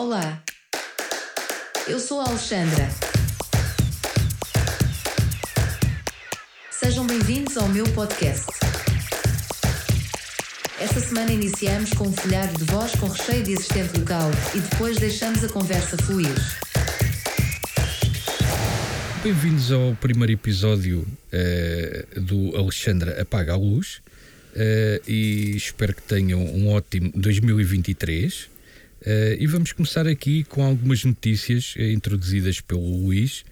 Olá, eu sou a Alexandra. Sejam bem-vindos ao meu podcast. Esta semana iniciamos com um folhado de voz com recheio de existente local e depois deixamos a conversa fluir. Bem-vindos ao primeiro episódio eh, do Alexandra Apaga a Luz eh, e espero que tenham um ótimo 2023. Eh, e vamos começar aqui com algumas notícias eh, introduzidas pelo Luís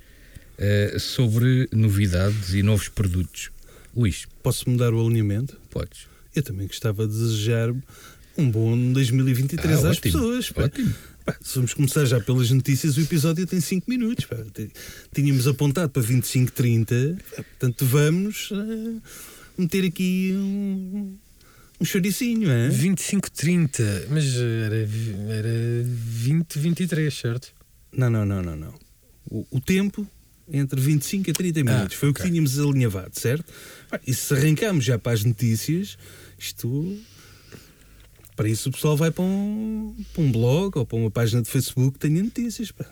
eh, sobre novidades e novos produtos. Luís, Posso mudar o alinhamento? podes. Eu também gostava de desejar um bom 2023 Ah, às ótimo, pessoas. Ótimo. Pá, se vamos começar já pelas notícias, o episódio tem 5 minutos. pá. Tínhamos apontado para 25, 30. pá, Portanto, vamos eh, meter aqui um, um choricinho, é? 25-30, mas era, era 20-23, certo? Não, não, não, não, não. O, o tempo entre 25 a 30 minutos foi o que tínhamos alinhavado, certo? E se arrancamos já para as notícias, isto. Para isso o pessoal vai para um, para um blog ou para uma página de Facebook que tenha notícias. Pá.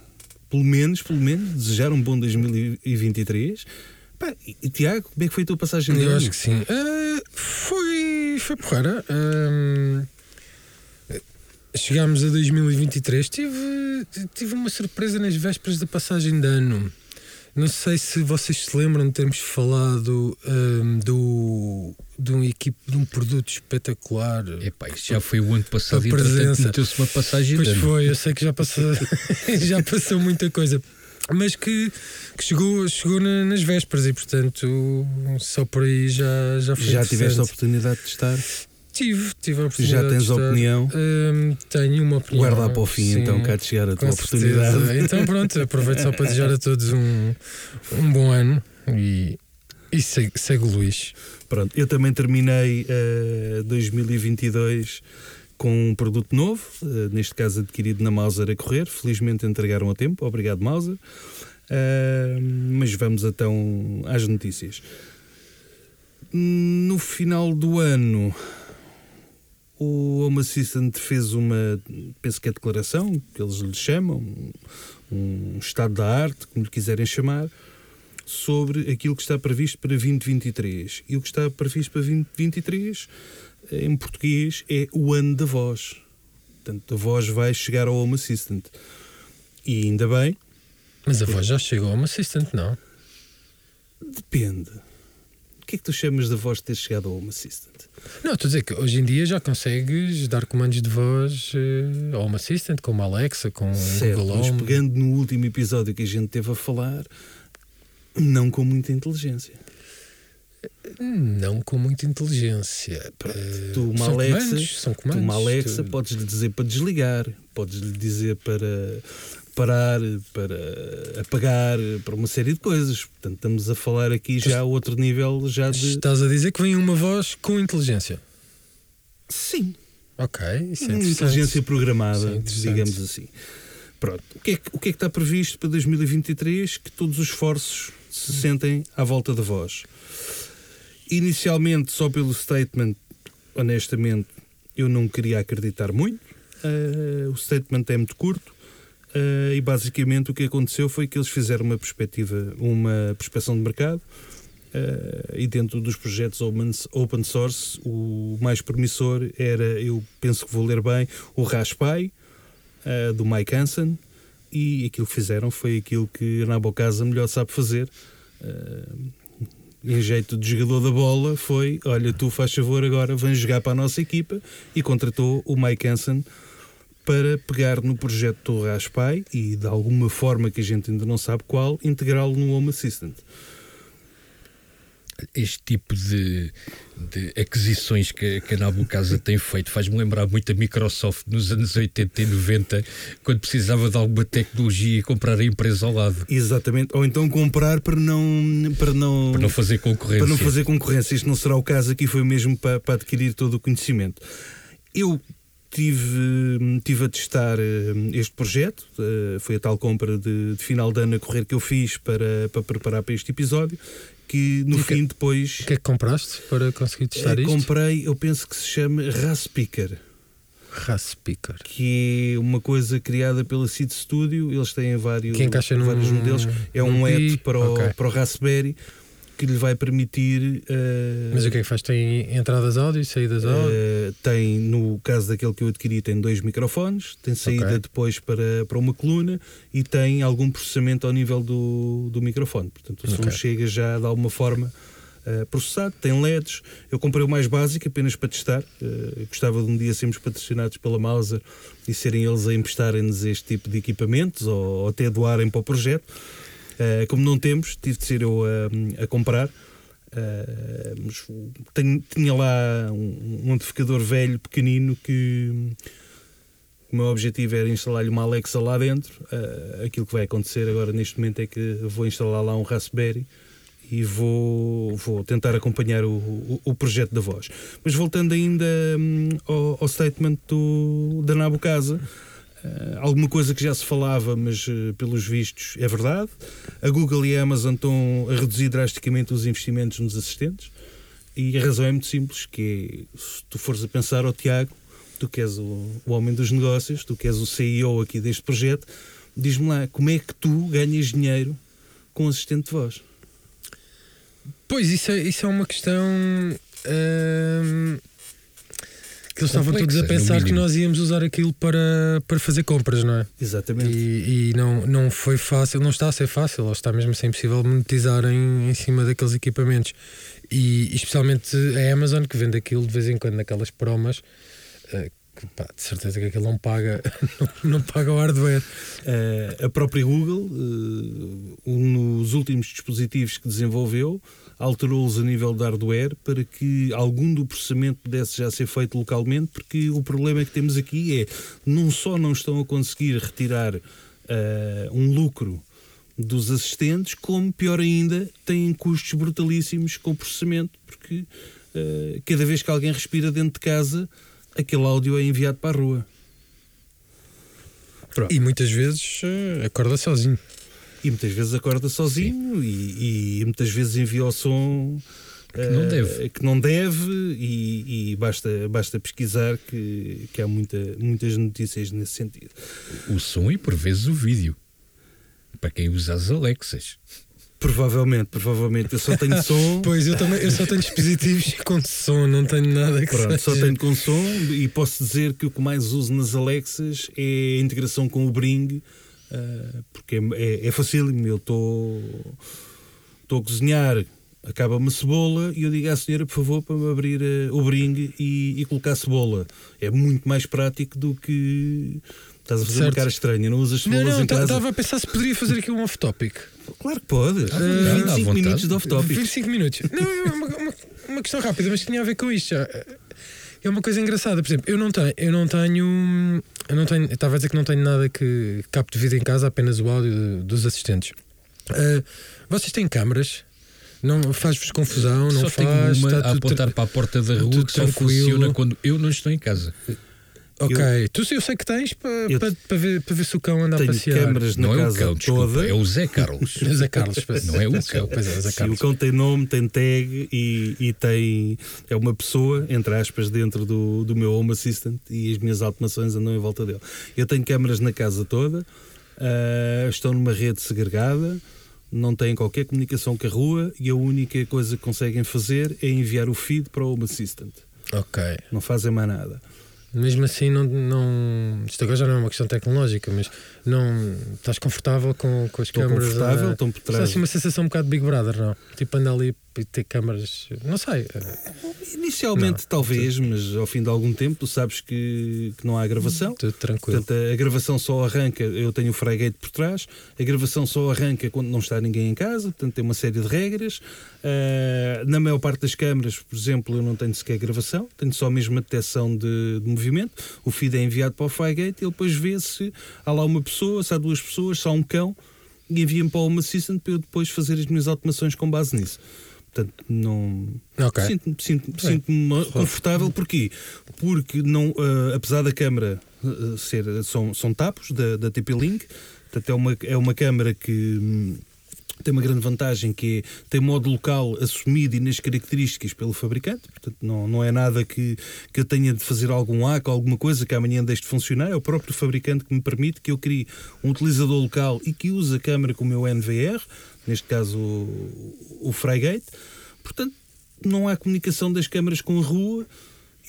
Pelo menos, pelo menos, desejar um bom 2023. Pá, e, e, Tiago, como é que foi a tua passagem de Eu acho que sim. Ah, foi, foi porreira. Ahm, chegámos a 2023. Tive, tive uma surpresa nas vésperas da passagem de ano. Não sei se vocês se lembram de termos falado ahm, do, de um equipe de um produto espetacular. Epá, isto já foi o ano passado A e presença. meteu-se uma passagem Pois foi, eu sei que já passou, já passou muita coisa. Mas que, que chegou, chegou na- nas vésperas e, portanto, só por aí já, já foi Já tiveste a oportunidade de estar? Tive, tive a oportunidade. Já tens estar. opinião? Hum, tenho uma opinião. Guarda para o fim, sim, então, cá de chegar a tua oportunidade. certeza. Então, pronto, aproveito só para desejar a todos um, um bom ano e, e segue, segue o Luís. Pronto, eu também terminei eh, 2022 com um produto novo, eh, neste caso adquirido na Mauser a correr. Felizmente entregaram a tempo, obrigado Mauser. Eh, mas vamos então às notícias. No final do ano, o Home Assistant fez uma, penso que é declaração, que eles lhe chamam, um estado da arte, como lhe quiserem chamar, sobre aquilo que está previsto para 2023. E o que está previsto para 2023, em português, é o ano da voz. Portanto, a voz vai chegar ao Home Assistant. E ainda bem, Mas a voz já chegou a uma assistente, não? depende. O que é que tu chamas da voz ter chegado ao Home Assistant? Não, estou a dizer que hoje em dia já consegues dar comandos de voz eh, a uma assistant, como a Alexa, com o certo, Google mas Home. pegando no último episódio que a gente teve a falar, não com muita inteligência. Não com muita inteligência. Eh, tu, uma são Alexa, comandos, são Tu, comandos. uma Alexa, tu- podes-lhe dizer para desligar, podes-lhe dizer para parar, para apagar, para uma série de coisas. Portanto, estamos a falar aqui já a outro nível já de. Estás a dizer que vem uma voz com inteligência. Sim, Ok, isso é inteligência programada, Isso é digamos assim. Pronto. O que, é que, o que é que está previsto para 2023? Que todos os esforços se sentem à volta da voz. Inicialmente, só pelo statement, honestamente, eu não queria acreditar muito. Eh, o statement é muito curto. eh, e basicamente o que aconteceu foi que eles fizeram uma perspectiva, uma prospeção de mercado. eh, e dentro dos projetos open, source, o mais promissor era, eu penso que vou ler bem, o Raspai, eh, do Mike Hansen. E aquilo que fizeram foi aquilo que a Nabocasa melhor sabe fazer. eh, em jeito de jogador da bola, foi: olha, tu faz favor agora, vem jogar para a nossa equipa. E contratou o Mike Hansen para pegar no projeto do Raspai e, de alguma forma que a gente ainda não sabe qual, integrá-lo no Home Assistant. Este tipo de, de aquisições que, que a Nabucasa tem feito faz-me lembrar muito a Microsoft nos anos 80 e 90, quando precisava de alguma tecnologia e comprar a empresa ao lado, Exatamente. Ou então comprar para não. Para não, para não fazer concorrência. para não fazer concorrência. Isto não será o caso aqui, foi mesmo para, para adquirir todo o conhecimento. Eu tive, tive a testar eh, este projeto, eh, foi a tal compra de, de final de ano a correr que eu fiz para, para preparar para este episódio, que no E que- fim depois O que é que compraste para conseguir testar eh, isto? comprei, eu penso que se chama Rasppicker. RAS Speaker. que é uma coisa criada pela Seed Studio. Eles têm vários, encaixa num- vários modelos. É um app para o, Ok. para o Raspberry que lhe vai permitir. eh, Mas o que é que faz? Tem entradas áudio e saídas áudio? eh, tem, no caso daquele que eu adquiri, tem dois microfones, tem saída Ok. depois para, para uma coluna e tem algum processamento ao nível do, do microfone. Portanto, o som Ok. chega já de alguma forma eh, processado, tem LEDs. Eu comprei o mais básico apenas para testar. Eu gostava de um dia sermos patrocinados pela Mauser e serem eles a emprestarem-nos este tipo de equipamentos ou, ou até doarem para o projeto. Eh, como não temos, tive de ser eu a, a comprar. Eh, mas tenho- tinha lá um, um amplificador velho, pequenino, que o meu objetivo era instalar-lhe uma Alexa lá dentro. Eh, aquilo que vai acontecer agora neste momento é que vou instalar lá um Raspberry e vou, vou tentar acompanhar o, o, o projeto da voz. Mas voltando ainda hum, ao, ao statement do, da Nabu Casa, eh, alguma coisa que já se falava, mas eh, pelos vistos é verdade. A Google e a Amazon estão a reduzir drasticamente os investimentos nos assistentes e a razão é muito simples, que é, se tu fores a pensar, ó Tiago, tu que és o, o homem dos negócios, tu que és o CEO aqui deste projeto, diz-me lá, como é que tu ganhas dinheiro com assistente de voz? Pois, isso é, isso é uma questão. Que eles estavam todos a pensar que nós íamos usar aquilo para, para fazer compras, não é? Exatamente. E, e não, não foi fácil, não está a ser fácil, ou está mesmo a ser impossível monetizar em, em cima daqueles equipamentos. E, especialmente a Amazon, que vende aquilo de vez em quando naquelas promas, eh, que, pá, de certeza que aquilo não paga, não, não paga o hardware. Eh, a própria Google, eh, um nos últimos dispositivos que desenvolveu, alterou-os a nível de hardware para que algum do processamento pudesse já ser feito localmente, porque o problema que temos aqui é não só não estão a conseguir retirar eh, um lucro dos assistentes, como pior ainda, têm custos brutalíssimos com o processamento, porque eh, cada vez que alguém respira dentro de casa, aquele áudio é enviado para a rua. Pronto. E muitas vezes eh, acorda sozinho. E muitas vezes acorda sozinho e, e muitas vezes envia o som Que não eh, deve. que não deve e, e basta, basta pesquisar que, que há muita, muitas notícias nesse sentido. O som e por vezes o vídeo. Para quem usa as Alexas. Provavelmente, provavelmente. Eu só tenho som. Pois, eu também eu só tenho dispositivos com som, não tenho nada que Pronto, só seja- tenho com som e posso dizer que o que mais uso nas Alexas é a integração com o Bring, eh, porque é, é, é facílimo. Eu estou a cozinhar, acaba uma cebola e eu digo à senhora, por favor, para me abrir eh, o Bring e, e colocar a cebola. É muito mais prático do que. Estás a fazer uma Certo. cara estranha, não usas Não, cebolas não, em casa? estava a pensar se poderia fazer aqui um off-topic. Claro que. À vontade, à 25 vontade. minutos de off-topic. 25 minutos. Não, é uma, uma, uma questão rápida, mas tinha a ver com isto. já. É uma coisa engraçada. Por exemplo, eu não tenho. Eu não tenho. Eu não tenho. Estava a dizer que não tenho nada que capte vida em casa, apenas o áudio de- dos assistentes. Ah, vocês têm câmaras? Não faz-vos confusão? Não só faz? tenho uma a apontar para a porta da rua que só tranquilo. funciona quando eu não estou em casa. Ok, tu eu sei que tens para, Eu para, para ver, para ver se o cão anda a Tenho passear. câmaras na não é o casa cão, desculpa, toda. é o Zé Carlos. Zé Carlos, Não é o cão. desculpa, Pois é, Zé Sim, Carlos. o cão tem nome, tem tag e, e tem. É uma pessoa, entre aspas, dentro do, do meu Home Assistant e as minhas automações andam em volta dele. Eu tenho câmaras na casa toda, ah, estão numa rede segregada, não têm qualquer comunicação com a rua e a única coisa que conseguem fazer é enviar o feed para o Home Assistant. Ok. Não fazem mais nada. Mesmo assim, não, não. Isto agora já não é uma questão tecnológica, mas não. Estás confortável com, com as Estou câmaras? confortável, a- estão por Está trás. assim uma sensação um bocado Big Brother, não? Tipo, anda ali ter câmaras. Não sei. Inicialmente, Não, talvez, mas ao fim de algum tempo, tu sabes que, que não há gravação. Tudo tranquilo. Portanto, a, gravação só arranca, eu tenho o Frygate por trás, a gravação só arranca quando não está ninguém em casa, portanto tem uma série de regras. Ah, na maior parte das câmaras, por exemplo, eu não tenho sequer gravação, tenho só mesmo a detecção de, de movimento. O feed é enviado para o Frygate e ele depois vê se há lá uma pessoa, se há duas pessoas, se há um cão e envia-me para o Home Assistant para eu depois fazer as minhas automações com base nisso. Portanto, não. Ok. Sinto-me sinto, sinto-me confortável, porquê? Porque, não, ah, apesar da câmara ah, ser, são, são tapos da, da TP-Link, portanto, é uma, é uma câmara que, hum, tem uma grande vantagem que é, tem modo local assumido e nas características pelo fabricante, portanto não, não é nada que, que eu tenha de fazer algum hack ou alguma coisa que amanhã deixe de funcionar, é o próprio fabricante que me permite que eu crie um utilizador local e que use a câmera com o meu NVR, neste caso o, o Frygate, portanto não há comunicação das câmaras com a rua,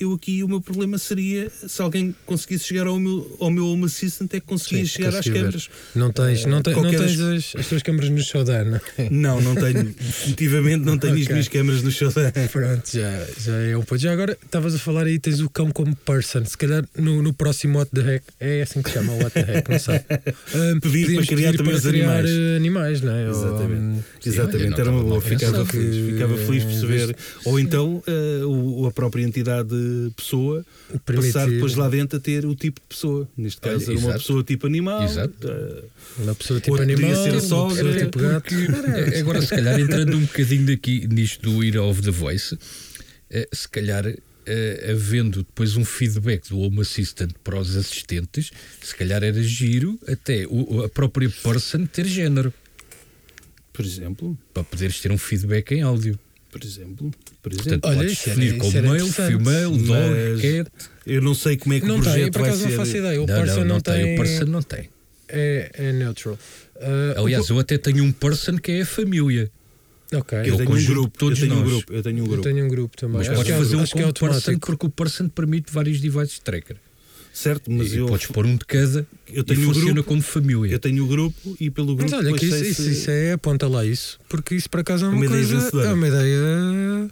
eu aqui o meu problema seria se alguém conseguisse chegar ao meu, ao meu Home Assistant é que conseguia Sim, chegar às câmaras. Não tens, não tens, não qualquer tens as, as tuas câmaras no showdown, não é? Não, não tenho, definitivamente não tenho as Ok. minhas câmaras no show. Pronto, já, já é um ponto. Já agora estavas a falar aí, tens o cão como person. Se calhar no, no próximo What the Heck, é assim que se chama, What the Heck, não sei. Ah, Pedir para criar pedir também os criar, animais. eh, animais, não é? Ou, Exatamente. hum, Exatamente, olha, era uma não boa, ficava feliz, ficava feliz por saber. Ou então eh, o- a própria entidade pessoa Permitir- passar depois lá dentro a ter o tipo de pessoa. Neste Olha, caso, era uma exato. pessoa tipo animal. Exato. eh, Uma pessoa tipo animal, ser a sogra, pessoa tipo gato. É, Agora, se calhar, entrando um bocadinho daqui nisto do Ir of the Voice, eh, se calhar, eh, havendo depois um feedback do Home Assistant para os assistentes, se calhar era giro até o- a própria person ter género, por exemplo. para poderes ter um feedback em áudio. Por exemplo. Por exemplo. Portanto, Olha, podes isso era- definir isso como era male, interessante. female, dog, Mas- cat. eu não sei como é que Não o tem, projeto por vai acaso ser. não faço ideia. O Não, person não, não, não tem. tem. O person não tem. É, é neutral. Ah, Aliás, o- eu até tenho um person que é a família. ok. Eu o tenho um conjunto grupo. todos eu tenho um nós. grupo. Eu tenho um Eu grupo. tenho um grupo também. Mas acho podes que é, fazer um acho que é como person automático. porque o person permite vários devices tracker. Certo, mas e eu, podes pôr um de cada eu e tenho um funciona grupo. como família. Eu tenho o grupo e pelo grupo Mas olha, que isso, isso, se- isso é, aponta lá isso, porque isso por acaso é É uma, uma ideia coisa. vencedora. É uma ideia.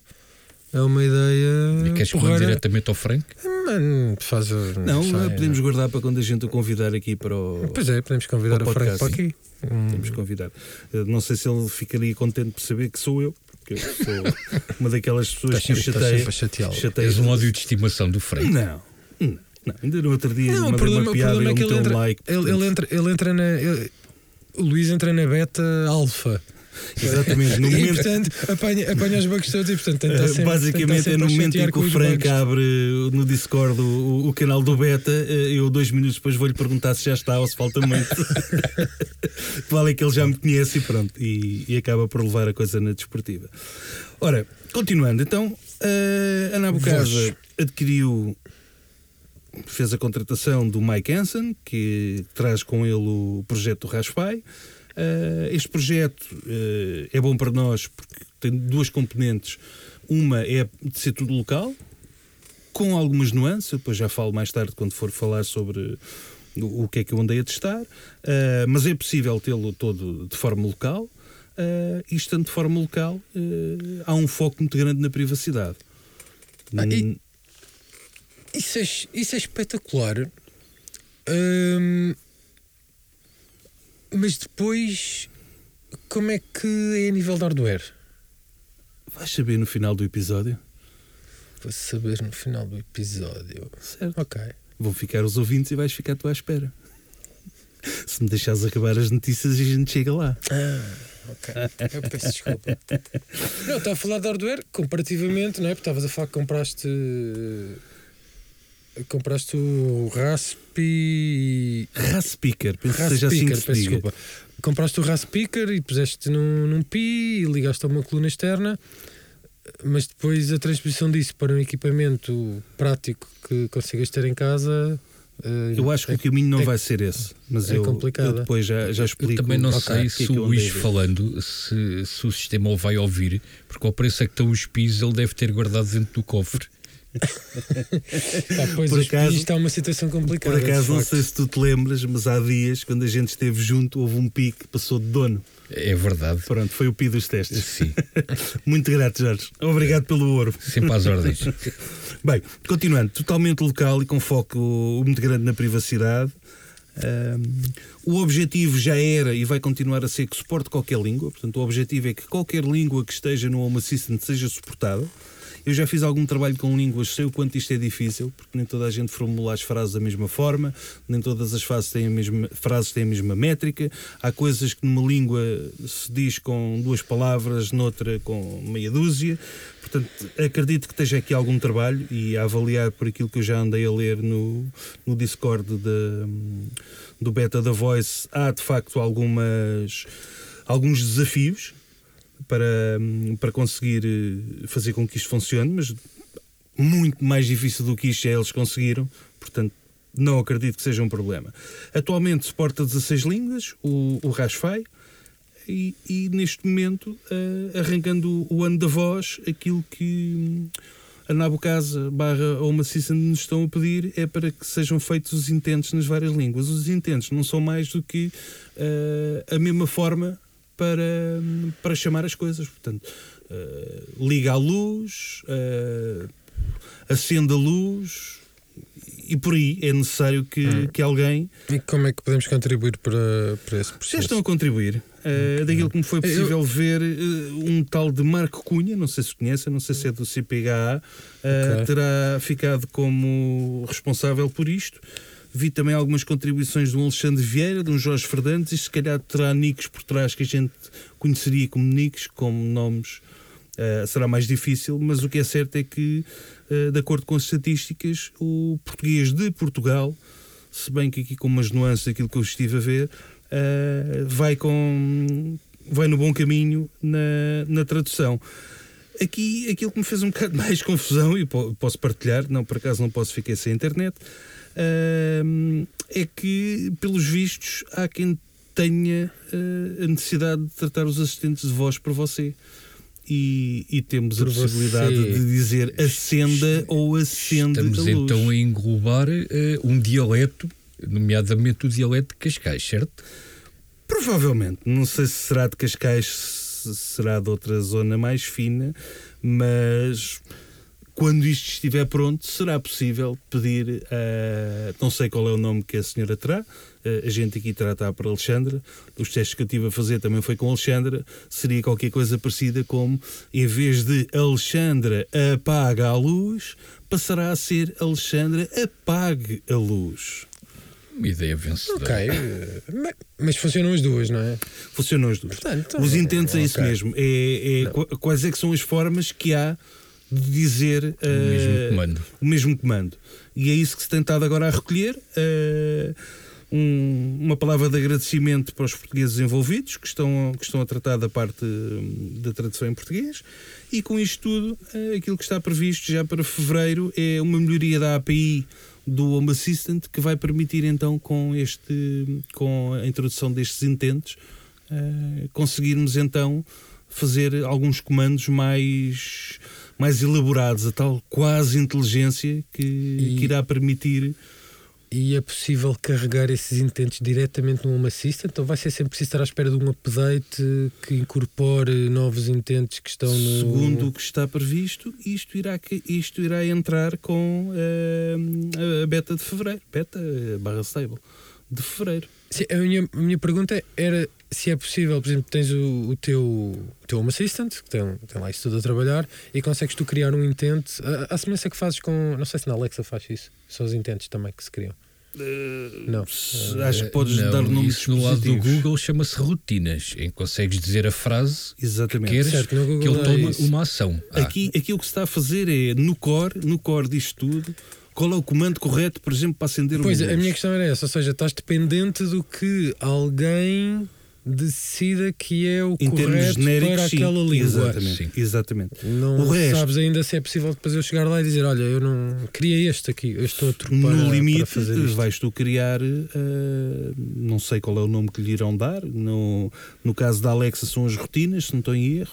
É uma E ideia. queres que porreira. diretamente ao Frank? Mano, faz. Não, sei, podemos guardar para quando a gente o convidar aqui para o. Pois é, podemos convidar Para o Frank para aqui. Hum, Podemos convidar. Eu não sei se ele ficaria contente por saber que sou eu, porque eu sou uma daquelas pessoas que chateia. chateia Tens um ódio de estimação do Frank. Não, não. Ainda no outro dia Não, o problema, uma o piada e problema é que ele entra, um like. ele, ele entra, ele entra na. ele- o Luís entra na beta alfa. Exatamente, no E momento. portanto apanha, apanha os bugs todos e portanto tenta eh, sempre, Basicamente tenta é no momento em que o Frank abre no Discord o, o canal do Beta, eh, eu dois minutos depois vou-lhe perguntar se já está ou se falta muito. Vale é que ele já me conhece e pronto, e, e acaba por levar a coisa na desportiva. Ora, continuando, então, eh, a Nabucasa Voz. adquiriu, fez a contratação do Mike Hansen, que traz com ele o projeto do Raspai. Eh, este projeto eh, é bom para nós porque tem duas componentes. Uma é de ser tudo local, com algumas nuances, depois já falo mais tarde quando for falar sobre o, o que é que eu andei a testar, eh, mas é possível tê-lo todo de forma local. e estando de forma local, há um foco muito grande na privacidade. Ah, e- Hum, Isso é, isso é espetacular. Hum, mas depois, como é que é a nível de hardware? Vais saber no final do episódio. Vou saber no final do episódio. Certo. Ok. Vão ficar os ouvintes e vais ficar tu à espera. Se me deixares acabar as notícias, a gente chega lá. Ah, ok. Eu peço desculpa. Não, estava a falar de hardware comparativamente, não é? Porque estavas a falar que compraste. Compraste o Raspi. Raspeaker, penso que seja assim que se diga. desculpa. Compraste o Raspeaker e puseste num, num pi e ligaste a uma coluna externa, mas depois a transposição disso para um equipamento prático que consigas ter em casa. eh, Eu acho que é- o caminho não é- vai ser esse, mas é eu, complicado. eu depois já, já Eu explico. também não ok, sei o que é se eu o Luís falando, se, se o sistema o vai ouvir, porque ao preço é que estão os pis, ele deve ter guardado dentro do cofre. Pois Por acaso- pis está uma situação complicada. Por acaso, não sei se tu te lembras, mas há dias, quando a gente esteve junto, houve um pi que passou de dono. É verdade. Pronto, foi o pi dos testes. Sim, Muito grato, Jorge. Obrigado pelo ouro. sempre às ordens. Bem, continuando, totalmente local e com foco muito grande na privacidade. Ahm, o objetivo já era e vai continuar a ser que suporte qualquer língua. Portanto, o objetivo é que qualquer língua que esteja no Home Assistant seja suportada. Eu já fiz algum trabalho com línguas, sei o quanto isto é difícil, porque nem toda a gente formula as frases da mesma forma, nem todas as frases têm a mesma, frases têm a mesma métrica. Há coisas que numa língua se diz com duas palavras, noutra com meia dúzia. Portanto, acredito que esteja aqui algum trabalho e a avaliar por aquilo que eu já andei a ler no, no Discord de- do Beta da Voice, há de facto algumas alguns desafios para, para conseguir eh, fazer com que isto funcione, mas muito mais difícil do que isto já eles conseguiram, portanto não acredito que seja um problema. Atualmente suporta 16 línguas, o, o Rasfai, e, e neste momento, eh, arrancando o ano da voz, aquilo que hum, a Nabucasa barra Home Assistant nos estão a pedir é para que sejam feitos os intentos nas várias línguas. Os intentos não são mais do que eh, a mesma forma para, para chamar as coisas. Portanto, eh, liga a luz, eh, acende a luz e por aí é necessário que, Hum. que alguém E como é que podemos contribuir para, para esse já processo? estão a contribuir. Uh, daquilo que me foi possível ver, uh, um tal de Marco Cunha, não sei se conhece, não sei se é do CPHA, uh, Ok. terá ficado como responsável por isto. Vi também algumas contribuições de um Alexandre Vieira, de um Jorge Fernandes, e se calhar terá nicks por trás que a gente conheceria como nicks, como nomes. uh, será mais difícil, mas o que é certo é que, uh, de acordo com as estatísticas, o português de Portugal, se bem que aqui com umas nuances daquilo que eu estive a ver, eh, vai com vai no bom caminho na, na tradução. Aqui aquilo que me fez um bocado mais confusão, e po- posso partilhar, não por acaso não posso ficar sem internet, eh, é que, pelos vistos, há quem tenha eh, a necessidade de tratar os assistentes de voz por você. E, e temos Por a possibilidade você. de dizer acenda ou acende Estamos então a englobar eh, um dialeto, nomeadamente o dialeto de Cascais, certo? Provavelmente. Não sei se será de Cascais, se será de outra zona mais fina, mas quando isto estiver pronto, será possível pedir a. Não sei qual é o nome que a senhora terá. eh, A gente aqui trata por Alexandra. Os testes que eu estive a fazer também foi com Alexandra. Seria qualquer coisa parecida como, em vez de Alexandra apaga a luz, passará a ser Alexandra apague a luz. Uma ideia vencedora. Ok, eh, ma- mas funcionam as duas, não é? Funcionam as duas. Portanto, Os intentes é isso ok. mesmo. É, é qu- quais é que são as formas que há de dizer O eh, mesmo comando. o mesmo comando. E é isso que se tem estado agora a recolher. eh, um- uma palavra de agradecimento para os portugueses envolvidos que estão, que estão a tratar da parte hum, da tradução em português. E com isto tudo, eh, aquilo que está previsto já para fevereiro é uma melhoria da API do Home Assistant que vai permitir então com este com a introdução destes intentes eh, conseguirmos então fazer alguns comandos mais mais elaborados, a tal quase inteligência que, E- que irá permitir E é possível carregar esses intentos diretamente no Home Assistant? Então vai ser sempre preciso estar à espera de um update que incorpore novos intentos que estão no. Segundo o que está previsto, isto irá, isto irá entrar com eh, a beta de fevereiro. Beta eh, barra stable de fevereiro. Sim, a, minha, a minha pergunta era se é possível, por exemplo, tens o, o teu, o teu Home Assistant, que tem, tem lá isso tudo a trabalhar, e consegues tu criar um intento. A, a semelhança que fazes com. Não sei se na Alexa faz isso. São os intentos também que se criam. Não. Se- Acho que podes Não, dar nomes no lado do. Google chama-se rotinas, em que consegues dizer a frase que Exatamente. queres Certo, Google que ele é tome isso. uma ação. Ah, Aqui, aqui o que se está a fazer é no core, no core disto tudo, qual é o comando correto, por exemplo, para acender Pois, o a minha questão era essa, ou seja, estás dependente do que alguém decida que é o em correto genéricos, para sim. aquela língua. Exatamente. Sim. exatamente. Não O resto- sabes ainda se é possível depois eu chegar lá e dizer, olha, eu não queria este aqui, eu estou a tropar No para limite, fazer isto. vais tu criar, eh, não sei qual é o nome que lhe irão dar. No, no caso da Alexa, são as rotinas, se não estou em erro.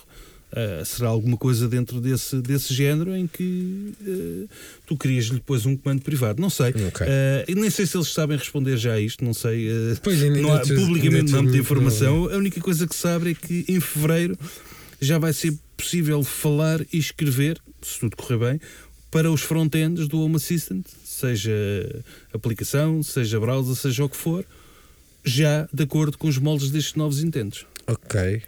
Eh, será alguma coisa dentro desse, desse género em que eh, tu crias-lhe depois um comando privado. Não sei. Ok. Eh, e nem sei se eles sabem responder já a isto, não sei. Pois, não há, tu- publicamente não há muita não- informação. A única coisa que se sabe é que em fevereiro já vai ser possível falar e escrever, se tudo correr bem, para os front-ends do Home Assistant, seja aplicação, seja browser, seja o que for, já de acordo com os moldes destes novos intentos. Ok.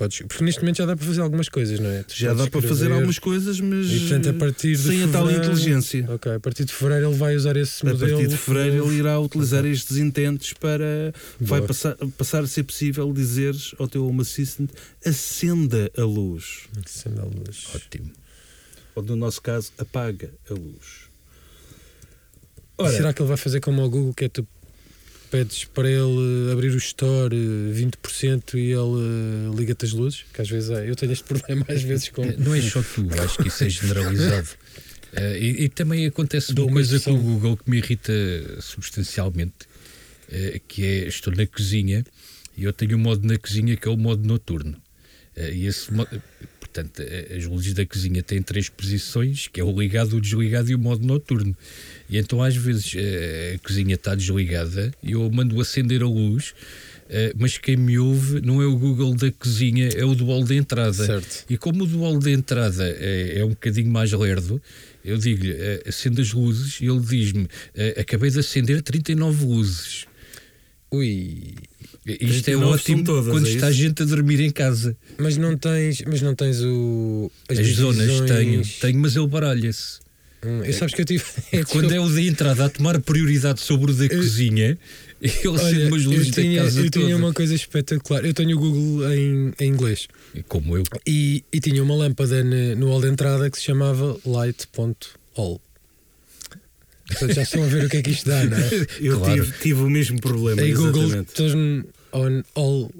Podes, porque neste momento já dá para fazer algumas coisas, não é? Tu Já dá para fazer algumas coisas, mas E portanto, a partir sem a tal fevereiro- inteligência. Ok, a partir de fevereiro ele vai usar esse A modelo. partir de fevereiro ele irá utilizar estes intentos para. Vai Boa. passar, passar a ser possível dizeres ao teu Home Assistant acenda a luz. Acenda a luz. Ótimo. Ou no nosso caso, apaga a luz. Ora, será que ele vai fazer como ao Google, que é tu pedes para ele abrir o store eh, 20% e ele eh, liga-te as luzes, que às vezes é, eu tenho este problema às vezes com Não é só tu, acho que isso é generalizado. Eh, e, e também acontece Dou uma coisa com o. Google que me irrita substancialmente, eh, que é estou na cozinha e eu tenho um modo na cozinha que é o modo noturno. Eh, e esse mo- portanto, as luzes da cozinha têm três posições, que é o ligado, o desligado e o modo noturno. E então às vezes a cozinha está desligada e eu mando acender a luz. mas quem me ouve não é o Google da cozinha, é o do hall de entrada. Certo. E como o dual de entrada é, é um bocadinho mais lerdo, eu digo-lhe, acende as luzes e ele diz-me, acabei de acender 39 luzes. Ui, Isto é 39 ótimo todas, quando é está gente a dormir em casa. mas não tens, mas não tens o As, zonas divisões- tenho, tenho, mas ele baralha-se. Hum, eu sabes que eu tive Quando é o de entrada a tomar prioridade sobre o da cozinha, ele acende umas eu luzes tinha, da casa eu toda. tinha uma coisa espetacular. Eu tenho o Google em, em inglês Como eu. e, e tinha uma lâmpada ne- no hall de entrada que se chamava light.all. Portanto, já estão a ver o que é que isto dá, não é? Eu Claro. tive, tive o mesmo problema. Em Google turn on all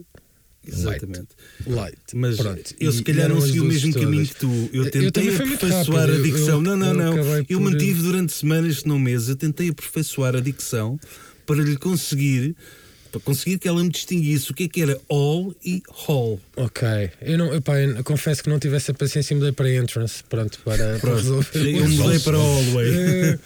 exatamente. light. Mas Pronto. eu se calhar não segui o mesmo caminho todas. que tu. Eu Eu tentei muito aperfeiçoar rápido. a Eu- dicção. eu- não, não, eu não. Eu por- mantive durante semanas, se não meses, eu tentei aperfeiçoar a dicção para lhe conseguir. Para conseguir que ela me distinguisse o que é que era all e hall. Ok. Eu, não, epá, eu confesso que não tive essa paciência e mudei para entrance. Pronto, para, para Pronto. resolver. Eu mudei para hallway. Eh,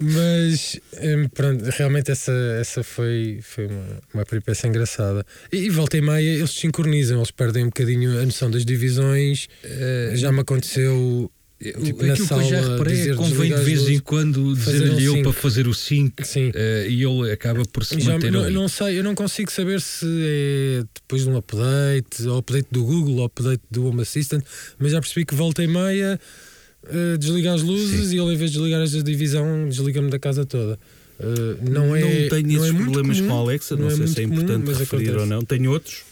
mas eh, pronto, realmente essa, essa foi, foi uma, uma peripécia engraçada. E, e volta e meia eles se sincronizam, eles perdem um bocadinho a noção das divisões. Eh, já me aconteceu. Tipo, na Aquilo que eu já sala, reparei é convém de vez em quando dizer-lhe eu para fazer o sync Sim. eh, e ele acaba por se Já, manter não, ali. não sei, eu não consigo saber se é depois de um update, ou update do Google, ou update do Home Assistant, mas já percebi que volta e meia eh, desliga as luzes e ele, em vez de desligar as da divisão, desliga-me da casa toda. Eh, não é. não tenho não é esses muito problemas comum, com a Alexa, não, é sei se é comum, importante mas referir ou não. Tenho outros.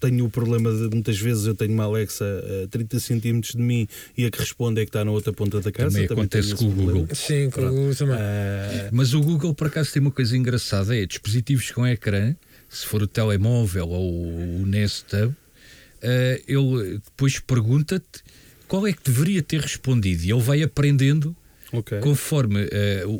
Tenho o problema de muitas vezes eu tenho uma Alexa a 30 centímetros de mim e a que responde é que está na outra ponta da casa. Também acontece tenho com esse o Google. problema. Sim, com o. Google também. Ah, Mas o Google, por acaso, tem uma coisa engraçada: é dispositivos com ecrã, se for o telemóvel ou o Nest Hub, eh, ele depois pergunta-te qual é que deveria ter respondido e ele vai aprendendo ok. conforme o- o-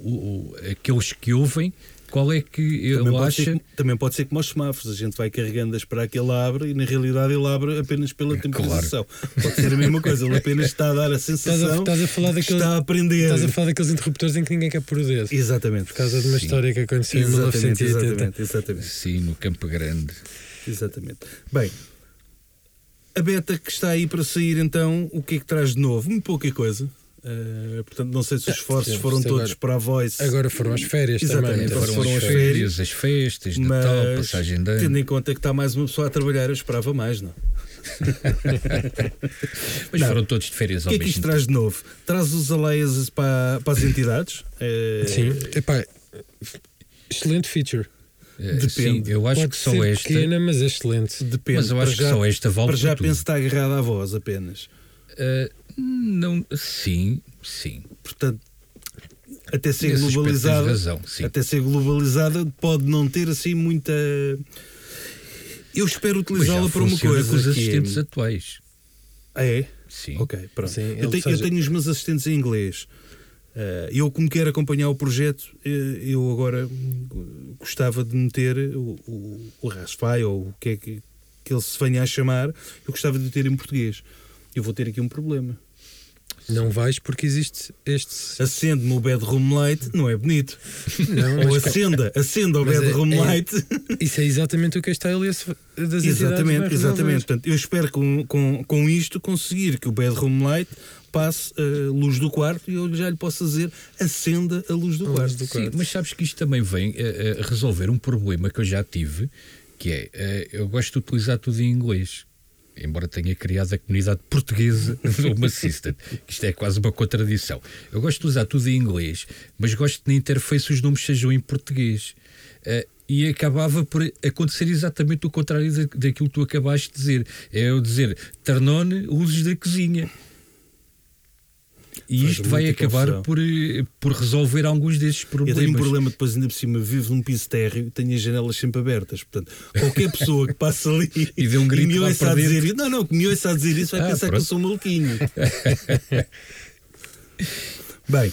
o- aqueles que ouvem qual é que ele Também pode, acha. ser, também pode ser como aos semáforos, a gente vai carregando a esperar que ele abra e na realidade ele abre apenas pela temporização. Pode ser a mesma coisa, ele apenas está a dar a Estás a, sensação estás a falar que daquele, está a aprender. estás a falar daqueles interruptores em que ninguém quer pôr o dedo. Exatamente. Por causa de uma Sim. história que aconteceu em Exatamente, 1980. exatamente, exatamente, Sim, no Campo Grande. exatamente. Bem, a beta que está aí para sair então, o que é que traz de novo? Muito pouca coisa. Uh, portanto, não sei se os esforços sim, foram todos agora- para a voice. Agora foram as férias Exatamente, também. então Foram foram as as férias, férias, as festas, mas Natal, passagem de ano. tendo em conta que está mais uma pessoa a trabalhar, eu esperava mais, não? Mas Não. foram todos de férias O ao que é que isto traz de novo? Traz os alaias para, para as entidades? Eh, Sim, epá, excelente feature. Eh, Depende. Sim, eu acho Pode que só ser esta. pequena, mas é excelente. Depende. Mas eu Para acho que já- só esta vale Para já penso que está agarrada à voz apenas. Eh, não, sim, sim. Portanto, até ser Nesse globalizada, razão, sim. até ser globalizada, pode não ter assim muita. Eu espero utilizá-la para uma coisa. com os é- assistentes atuais. Ah, é? Sim. Ok, pronto. Sim, eu, tenho, seja- eu tenho os meus assistentes em inglês. Eh, eu, como quero acompanhar o projeto, eh, eu agora gostava de meter o, o, o Raspberry ou o que é que, que ele se venha a chamar, eu gostava de ter em português. Eu vou ter aqui um problema. Não vais porque existe este. Acende-me o bedroom light, não é bonito. Não, Ou acenda, acenda o Mas é- bedroom é- light. isso é exatamente o que este alias das entidades vai Exatamente, exatamente. Portanto, eu espero com, com, com isto conseguir que o bedroom light passe a luz do quarto e eu já lhe posso dizer acenda a luz do A luz quarto. do Sim, mas sabes que isto também vem a, a resolver um problema que eu já tive, que é, eh, eu gosto de utilizar tudo em inglês. Embora tenha criado a comunidade portuguesa do Home Assistant, que isto é quase uma contradição. Eu gosto de usar tudo em inglês, mas gosto que na interface os nomes sejam em português. Eh, e acabava por acontecer exatamente o contrário da- daquilo que tu acabaste de dizer. É eu dizer turn on luzes da cozinha. E isto vai acabar confusão. por, por resolver alguns desses Eu problemas. tenho um problema depois, ainda por cima, vivo num piso térreo e tenho as janelas sempre abertas. Portanto, qualquer pessoa que passa ali E dê um grito me lá ouça a dizer isso, não, não, que me ouça a dizer isso vai Ah, pensar que pronto. eu sou maluquinho. Bem,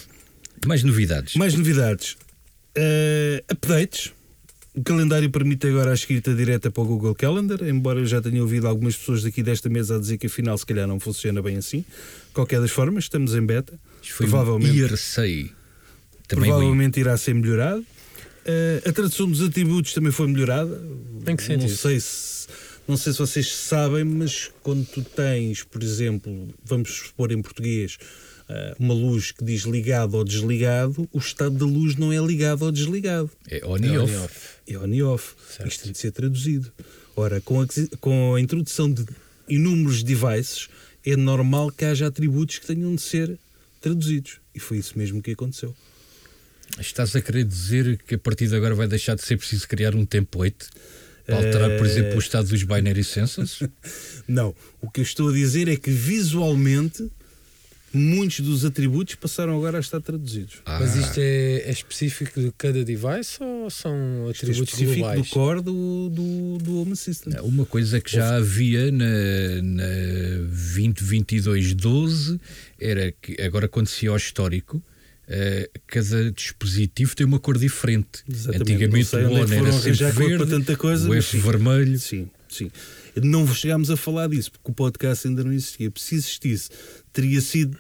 Mais novidades. mais novidades. Eh, updates. O calendário permite agora a escrita direta para o Google Calendar, embora eu já tenha ouvido algumas pessoas daqui desta mesa a dizer que afinal se calhar não funciona bem assim. Qualquer das formas, estamos em beta. Foi provavelmente- IRC. Também provavelmente irá ser melhorado. Eh, a tradução dos atributos também foi melhorada. Em que sentido? Não sei se não sei se vocês sabem, mas quando tu tens, por exemplo, vamos supor em português, uma luz que diz ligado ou desligado, o estado da luz não é ligado ou desligado. É on e On off. É on e off. Certo. Isto tem de ser traduzido. Ora, com a, com a introdução de inúmeros devices, é normal que haja atributos que tenham de ser traduzidos. E foi isso mesmo que aconteceu. Estás a querer dizer que a partir de agora vai deixar de ser preciso criar um template para alterar, por Eh, exemplo, o estado dos binary census? Não, o que eu estou a dizer é que visualmente muitos dos atributos passaram agora a estar traduzidos. Mas Ah, isto é, é específico de cada device ou são Isto é atributos específico globais? do core do, do, do Home Assistant. Uma coisa que já havia na, na 2022-12 era que agora quando se ia ao histórico, eh, cada dispositivo tem uma cor diferente. Exatamente. Antigamente o é ON que foram era sempre verde, tanta coisa, o mas F sim. vermelho. Sim, sim. Não chegámos a falar disso, porque o podcast ainda não existia. Se existisse, teria sido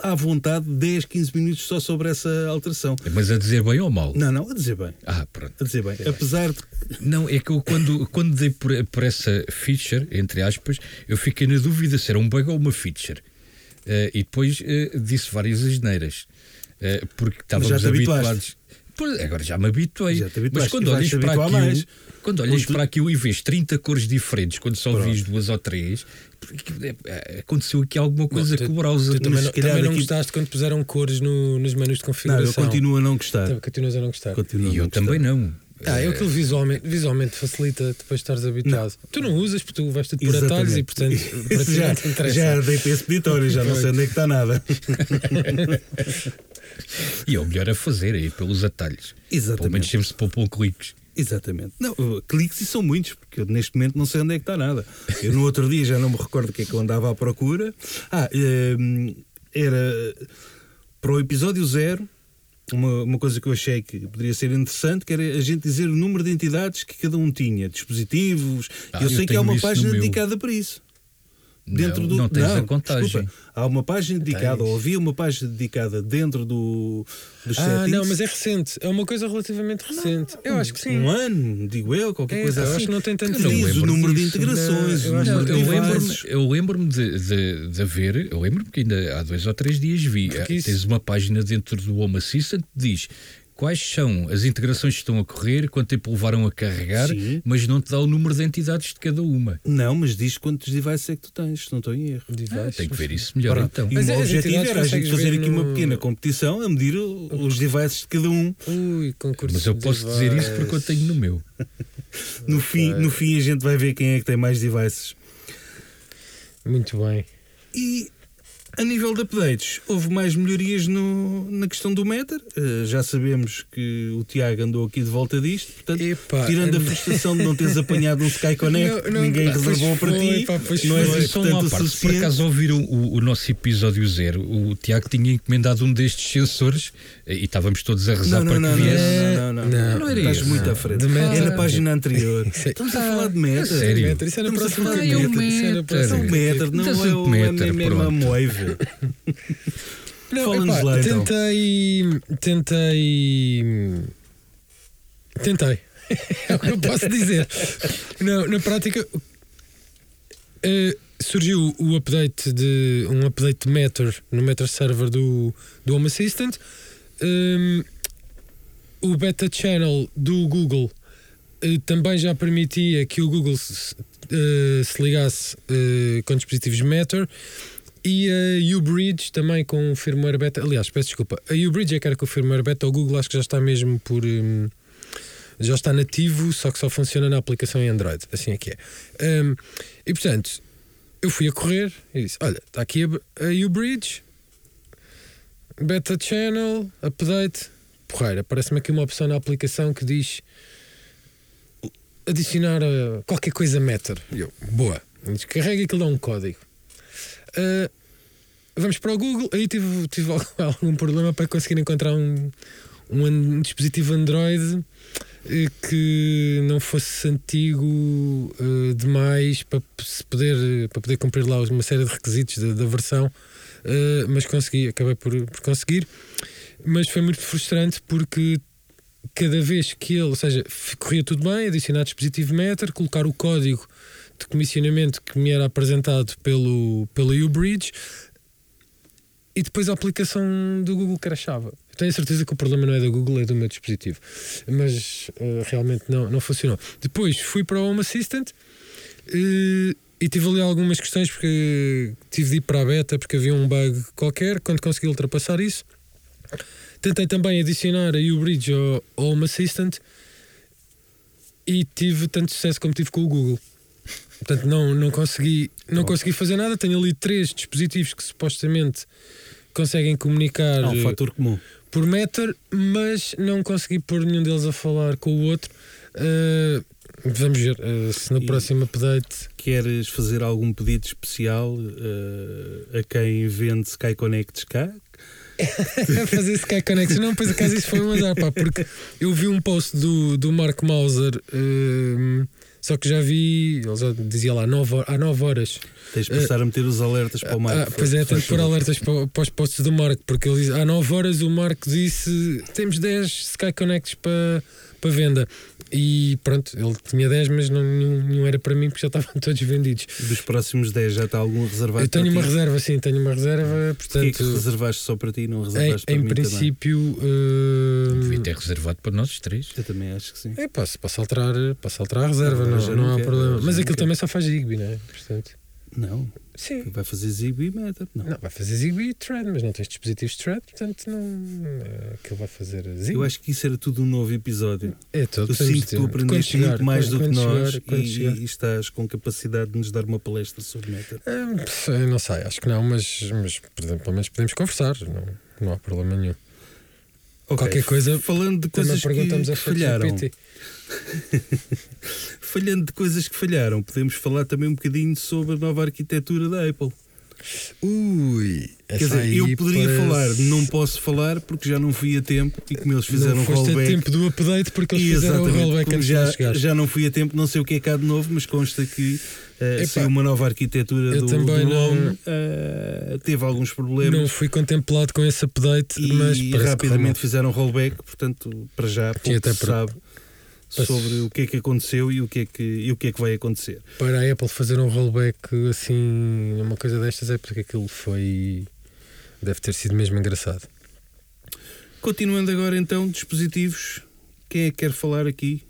à vontade 10, 15 minutos só sobre essa alteração. Mas a dizer bem ou mal? Não, não, a dizer bem. Ah, pronto. A dizer bem. Apesar de. Não, é que eu quando, quando dei por, por essa feature, entre aspas, eu fiquei na dúvida se era um bug ou uma feature. Eh, e depois eh, disse várias asneiras. Eh, porque estávamos habituados. Pois, agora já me habituei. Já Mas quando olhas para aquilo, mais. Quando olhas tu- para aquilo e vês 30 cores diferentes, quando só Pronto. vis duas ou três, porque, eh, aconteceu aqui alguma coisa tu- com o browser. Tu também, Mas não, também não daqui- gostaste quando puseram cores no- nos menus de Não, eu configuração. continuo a não gostar. Também Continuas a não gostar. Continuo E eu não gostar. também não. Ah, Eh, aquilo visualmente, visualmente facilita depois de estares habituado. Tu não usas porque tu vais tudo por atalhos e portanto para ti já, não te interessa. já dei para esse peditório, já não sei onde é que está nada. E é o melhor a fazer, é ir pelos atalhos. Pelo menos Exatamente. sempre se poupam cliques. Exatamente. Não, uh, cliques e são muitos, porque eu neste momento não sei onde é que está nada. Eu no outro dia já não me recordo o que é que eu andava à procura. Ah, hum, era para o episódio zero. Uma, uma coisa que eu achei que poderia ser interessante, que era a gente dizer o número de entidades que cada um tinha, dispositivos. Ah, eu eu sei que há uma página dedicada para isso. Dentro não, do, não tens a contagem. desculpa, há uma página dedicada, ou havia uma página dedicada dentro do, dos Ah, settings. não, mas é recente. É uma coisa relativamente recente. Eu acho que sim. Um ano, digo eu, qualquer É, coisa eu assim. acho que não tem tanto não diz o número de integrações, Não, eu Não, eu lembro-me eu lembro de, de, de haver, eu lembro-me que ainda há dois ou três dias vi. Isso- Tens uma página dentro do Home Assistant que diz quais são as integrações que estão a correr, quanto tempo levaram a carregar, Sim. mas não te dá o número de entidades de cada uma. Não, mas diz quantos devices é que tu tens, se não estou em erro. Device. Ah, tem que ver isso melhor Pronto. então. E Mas o meu objetivo era a gente fazer aqui uma no- pequena competição a medir o- os devices de cada um. Ui, concurso. Mas eu de posso dizer isso porque eu tenho no meu. No fim, no fim a gente vai ver quem é que tem mais devices. Muito bem. E a nível de updates, houve mais melhorias no, na questão do Matter. Eh, já sabemos que o Tiago andou aqui de volta disto, portanto, Epá, tirando a frustração de não teres apanhado um Sky Connect, Não, não, ninguém reservou para foi, ti. pá, não é assim, só uma o parte, se por acaso ouviram o, o nosso episódio zero, o Tiago tinha encomendado um destes sensores eh, e estávamos todos a rezar Não, não, para não, que não, viesse. não, não, não, Não, não, era Estás isso. muito à Não. frente. De Meta. É na página anterior. Isso Estamos a falar de Ah, Meta. é sério? Isso na Estamos a próxima falar de Ah, é o Meta. Isso é São Meter, não é o matter, Não, epá, lá, então. tentei. Tentei. Tentei. é o que eu posso dizer. Não, na prática. eh, surgiu o update de um update de Matter no Matter Server do, do Home Assistant. Hum, o beta channel do Google eh, também já permitia que o Google se, eh, se ligasse eh, com dispositivos Matter e a Ubridge também com o firmware beta. Aliás, peço desculpa, a Ubridge é que era com o firmware beta, o Google acho que já está mesmo por. hum, já está nativo, só que só funciona na aplicação em Android. Assim é que é. Hum, e portanto, eu fui a correr e disse: Olha, está aqui a, a Ubridge. Beta Channel, update, porreira. Parece-me aqui uma opção na aplicação que diz adicionar uh, qualquer coisa Matter. Eu, boa. Descarrega aquilo dá um código. Uh, vamos para o Google. Aí tive, tive algum problema para conseguir encontrar um, um, um dispositivo Android eh, que não fosse antigo eh, demais para se poder, para poder cumprir lá uma série de requisitos da, da versão, eh, mas consegui, acabei por, por conseguir. Mas foi muito frustrante porque cada vez que ele, ou seja, corria tudo bem, adicionar dispositivo Matter, colocar o código de comissionamento que me era apresentado pelo, pelo UBridge e depois a aplicação do Google crashava. Tenho a certeza que o problema não é da Google, é do meu dispositivo. Mas eh, realmente não, não funcionou. Depois fui para o Home Assistant eh, e tive ali algumas questões porque tive de ir para a beta porque havia um bug qualquer. Quando consegui ultrapassar isso, tentei também adicionar a UBridge ao Home Assistant e tive tanto sucesso como tive com o Google. Portanto, não, não, consegui, não consegui fazer nada. Tenho ali três dispositivos que supostamente conseguem comunicar Há um eh, fator comum. por Matter, mas não consegui pôr nenhum deles a falar com o outro. Uh, vamos ver uh, se no E- próximo update. Queres fazer algum pedido especial eh, a quem vende Sky Connects cá? fazer Sky Connection. Não, pois acaso isso foi um azar, pá, porque eu vi um post do, do Mark Mauser, um, só que já vi, ele já dizia lá nove há 9 horas. Tens de passar a meter os alertas para o Marco. Ah, pois é, tenho que pôr alertas para, para os posts do Marco, porque ele diz, há 9 horas o Marco disse temos 10 Sky Connects para, para venda. E pronto, ele tinha 10, mas não, nenhum, nenhum era para mim porque já estavam todos vendidos. Dos próximos 10 já está algum reservado Eu tenho para uma ti? reserva, sim, tenho uma reserva, Porquê é que portanto. reservaste só para ti e não Em, reservaste para em mim também? princípio. hum, Devia ter reservado para nós três. Eu também acho que sim. É, posso, posso, alterar, posso alterar a reserva, não, já não, não há quero, problema. Mas não aquilo quero. também só faz Zigbee, não é? Portanto, Não, sim. vai fazer Zigbee Matter. Não. Não, vai fazer Zigbee e Thread, mas não tens dispositivos Thread, portanto, não. Aquilo vai fazer Zigbee. Eu acho que isso era tudo um novo episódio. é todo. Eu sinto que tu aprendeste chegar, muito mais quando- do que quando nós chegar, quando e, e estás com capacidade de nos dar uma palestra sobre Matter. Hum, não sei, acho que não, mas, mas por exemplo, pelo menos podemos conversar, não, não há problema nenhum. Ok, Qualquer coisa, Falando de coisas que, a falharam. Falhando de coisas que falharam, podemos falar também um bocadinho sobre a nova arquitetura da Apple. Ui, Quer dizer, eu poderia parece- falar, não posso falar porque já não fui a tempo e como eles fizeram não foste a rollback. tempo do update porque eles fizeram o rollback antes já, já não fui a tempo, não sei o que é cá de novo, mas consta que Epá, saiu uma nova arquitetura eu do, também do não- Home, eh, teve alguns Não problemas fui contemplado com esse update, e mas rapidamente fizeram rollback, portanto, para já pouco até se sabe Mas- sobre o que é que aconteceu e o que é que, e o que, é que vai acontecer. para a Apple fazer um rollback assim, uma coisa destas, é porque aquilo foi. Deve ter sido mesmo engraçado. Continuando agora então, dispositivos, quem é que quer falar aqui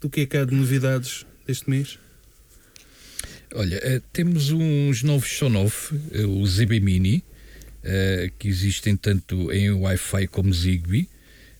do que é que há de novidades deste mês? Olha, eh, temos uns novos Sonoff, eh, o ZB Mini, eh, que existem tanto em Wi-Fi como Zigbee.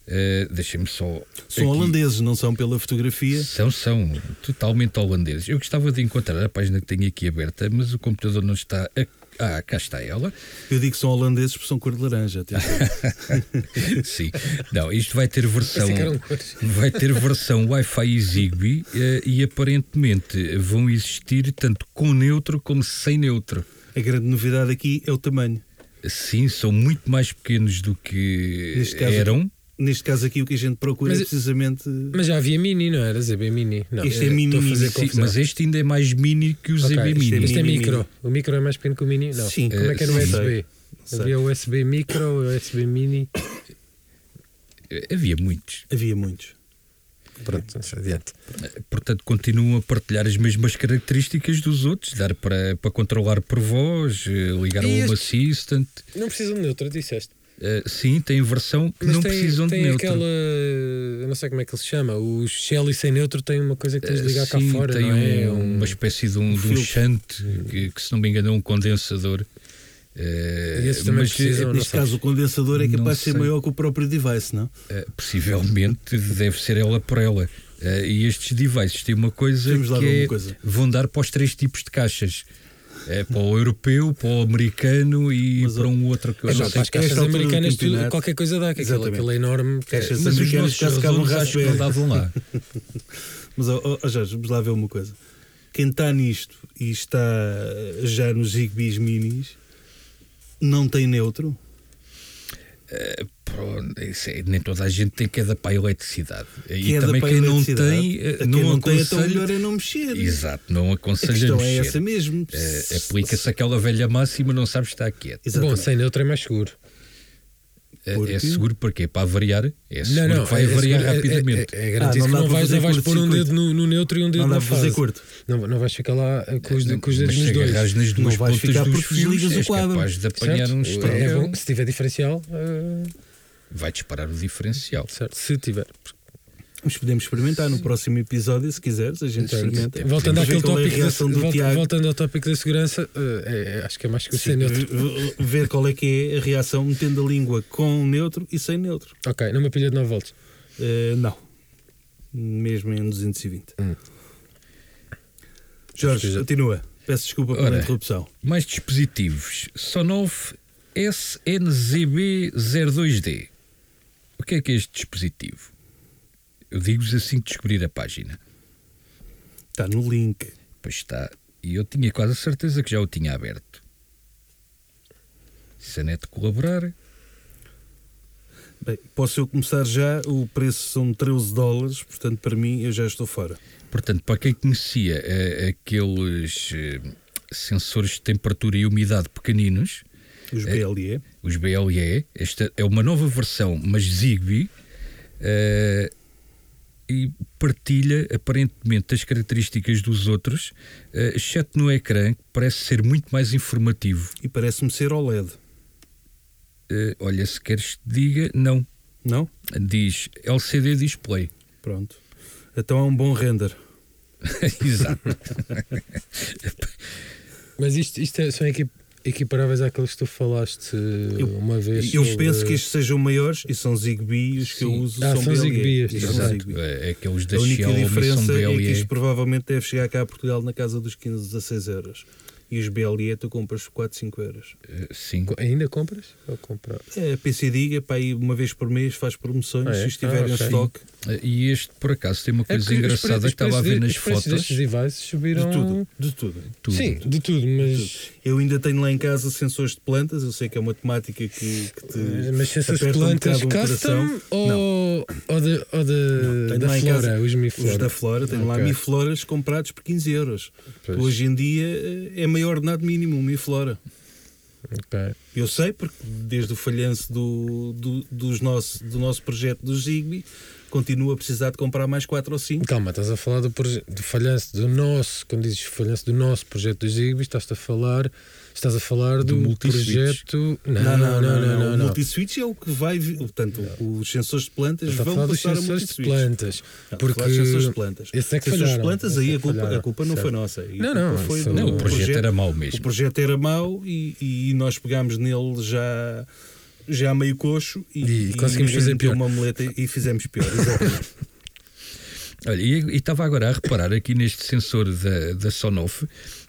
Eh, Deixem-me só. São aqui- holandeses, não são pela fotografia. São, são totalmente holandeses. Eu gostava de encontrar a página que tenho aqui aberta, mas o computador não está. A... Ah, cá está ela. Eu digo que são holandeses porque são cor de laranja. Sim. Não, isto vai ter versão. Cores. Vai ter versão Wi-Fi e Zigbee eh, e aparentemente vão existir tanto com neutro como sem neutro. A grande novidade aqui é o tamanho. Sim, são muito mais pequenos do que caso, eram. Neste caso aqui o que a gente procura Mas- é precisamente. Mas já havia mini, não era? ZB mini. Não, Este é eu mini, estou a fazer mini, Sim, confusão. mas este ainda é mais mini que o Ok, ZB isto, Mini. isto é Mini, micro. mini. O micro é mais pequeno que o mini? Não. Sim. Como é que era o USB? sei. Havia o USB micro, o USB mini. Havia muitos. Havia muitos. Pronto, adiante. Portanto, continuam a partilhar as mesmas características dos outros, dar para, para controlar por voz, eh, ligar ao E Home este- Assistant. Não precisam de neutro, disseste. Eh, sim, tem versão que Mas não tem, precisam tem de neutro. aquela. Eu não sei como é que ele se chama. O Shelly sem neutro tem uma coisa que tens de ligar cá sim, fora. tem não é? um- uma espécie de um, um de um shunt, que, que, se não me engano é um condensador. Eh, E esses também mas, precisam, Neste sei. caso, o condensador é capaz de ser maior que o próprio device, não? eh, possivelmente deve ser ela por ela. Eh, e estes devices têm uma coisa lá que é, uma coisa. vão dar para os três tipos de caixas. É para o europeu, para o americano e Mas, para um outro que eu É, não sei. as caixas americanas, tudo- qualquer coisa dá, que aquilo, aquilo é enorme. Caixas Mas os americanas nossos já ficavam redondos acho que não davam lá. Mas, ó, ó, Jorge, vamos lá ver uma coisa. Quem está nisto e está já nos Zigbees minis não tem neutro? É, nem toda a gente tem que é para a eletricidade. E Que é também para quem a não tem, eh, Quem não, não tem, então melhor é não mexer. Exato, não A aconselho a questão é mexer. essa mesmo. Eh, Aplica-se aquela velha máxima, não sabes estar quieto. Bom, Exatamente. sem neutro é mais seguro. É- Porque- É seguro porque para variar, é seguro que vai é- variar é- é- rapidamente. É, é garantido Ah, não que não vais, não vais pôr um dedo no, no neutro e um dedo não na para fazer fase. curto. Não, não vais ficar lá eh, com os, com os dedos Mas nos dois. nas duas Não vais ficar dos porque desligas o quadro. capaz de apanhar Certo? um é bom, se tiver diferencial, eh, Vai disparar o diferencial. certo, se tiver. Mas podemos experimentar no próximo episódio, se quiseres, a gente experimenta. Voltando àquele é a tópico, da, reação do volta- Tiago. voltando ao tópico da segurança, eh, é- é- acho que é mais seguro Sim, sem neutro. ver qual é que é a reação metendo a língua com neutro e sem neutro. Ok, numa pilha de 9 volts. Eh, não. Mesmo em 220. Hum. Jorge, continua. Peço desculpa pela Ora. interrupção. Mais dispositivos. Sonoff SNZB02D. O que é que é este dispositivo? Eu digo-vos assim que descobrir a página. Está no link. Pois está. E eu tinha quase a certeza que já o tinha aberto. Se a net colaborar, Bem, posso eu começar já? O preço são 13 dólares, portanto, para mim, eu já estou fora. Portanto, para quem conhecia eh, aqueles eh, sensores de temperatura e umidade pequeninos, Os É. BLE. os BLE, esta é uma nova versão, mas Zigbee, eh, e partilha aparentemente as características dos outros, eh, exceto no ecrã, que parece ser muito mais informativo. E parece-me ser OLED. Eh, olha, se queres que diga, não. Não? Diz LCD display. Pronto. Então é um bom render. Exato. Mas isto, isto é- são equip, equiparáveis àqueles que tu falaste Eu- uma vez. Eu sobre- penso que estes sejam maiores e são Zigbee, os que eu uso Ah, são, são. Zigbee. Zigbee. É, aqueles da A única Xiaomi diferença é que isto provavelmente deve chegar cá a Portugal na casa dos 15, 16 euros. E os BLE tu compras por 4, 5 euros. Eh, Sim. Co- Ainda compras? Ou comprar? É, a PC Diga, para aí uma vez por mês faz promoções, Ah, é? se estiver Ah, em. Eh, E este, por acaso, tem uma É coisa os engraçada que estava a ver nas de- fotos. destes devices De subiram. tudo, de tudo. Tudo. Sim, de tudo, mas. Eu ainda tenho lá em casa sensores de plantas, eu sei que é uma temática que, que te. Mas se essas aperta um plantas coração. custom ou, ou, de, ou de- Não, da lá flora, casa os Os da Flora, tenho lá Ok. Mi Floras comprados por 15 euros. Pois. Hoje em dia eh, é maior ordenado mínimo, um Mi Flora. Ok. Eu sei, porque desde o falhanço do, do, dos nosso, do nosso projeto do Zigbee, continuo a precisar de comprar mais 4 ou 5. Calma, estás a falar do, do falhanço do nosso, quando dizes falhanço do nosso projeto do Zigbee, estás a falar, estás a falar do, Do projeto. Não, Não, não, não, não. não, O multiswitch é o que vai. Portanto, os sensores de plantas a vão dos passar a sensores de plantas. Porque de sensores de plantas. Esses é que sensores de plantas, esses aí é a culpa, a culpa não foi nossa. a Não, não, foi Não, o O projeto era mau O mesmo. projeto era mau e, e nós pegámos nele já, já meio coxo e, E conseguimos fazer meteu pior. uma muleta e fizemos pior. Olha, e e estava agora a reparar aqui neste sensor da, da Sonoff,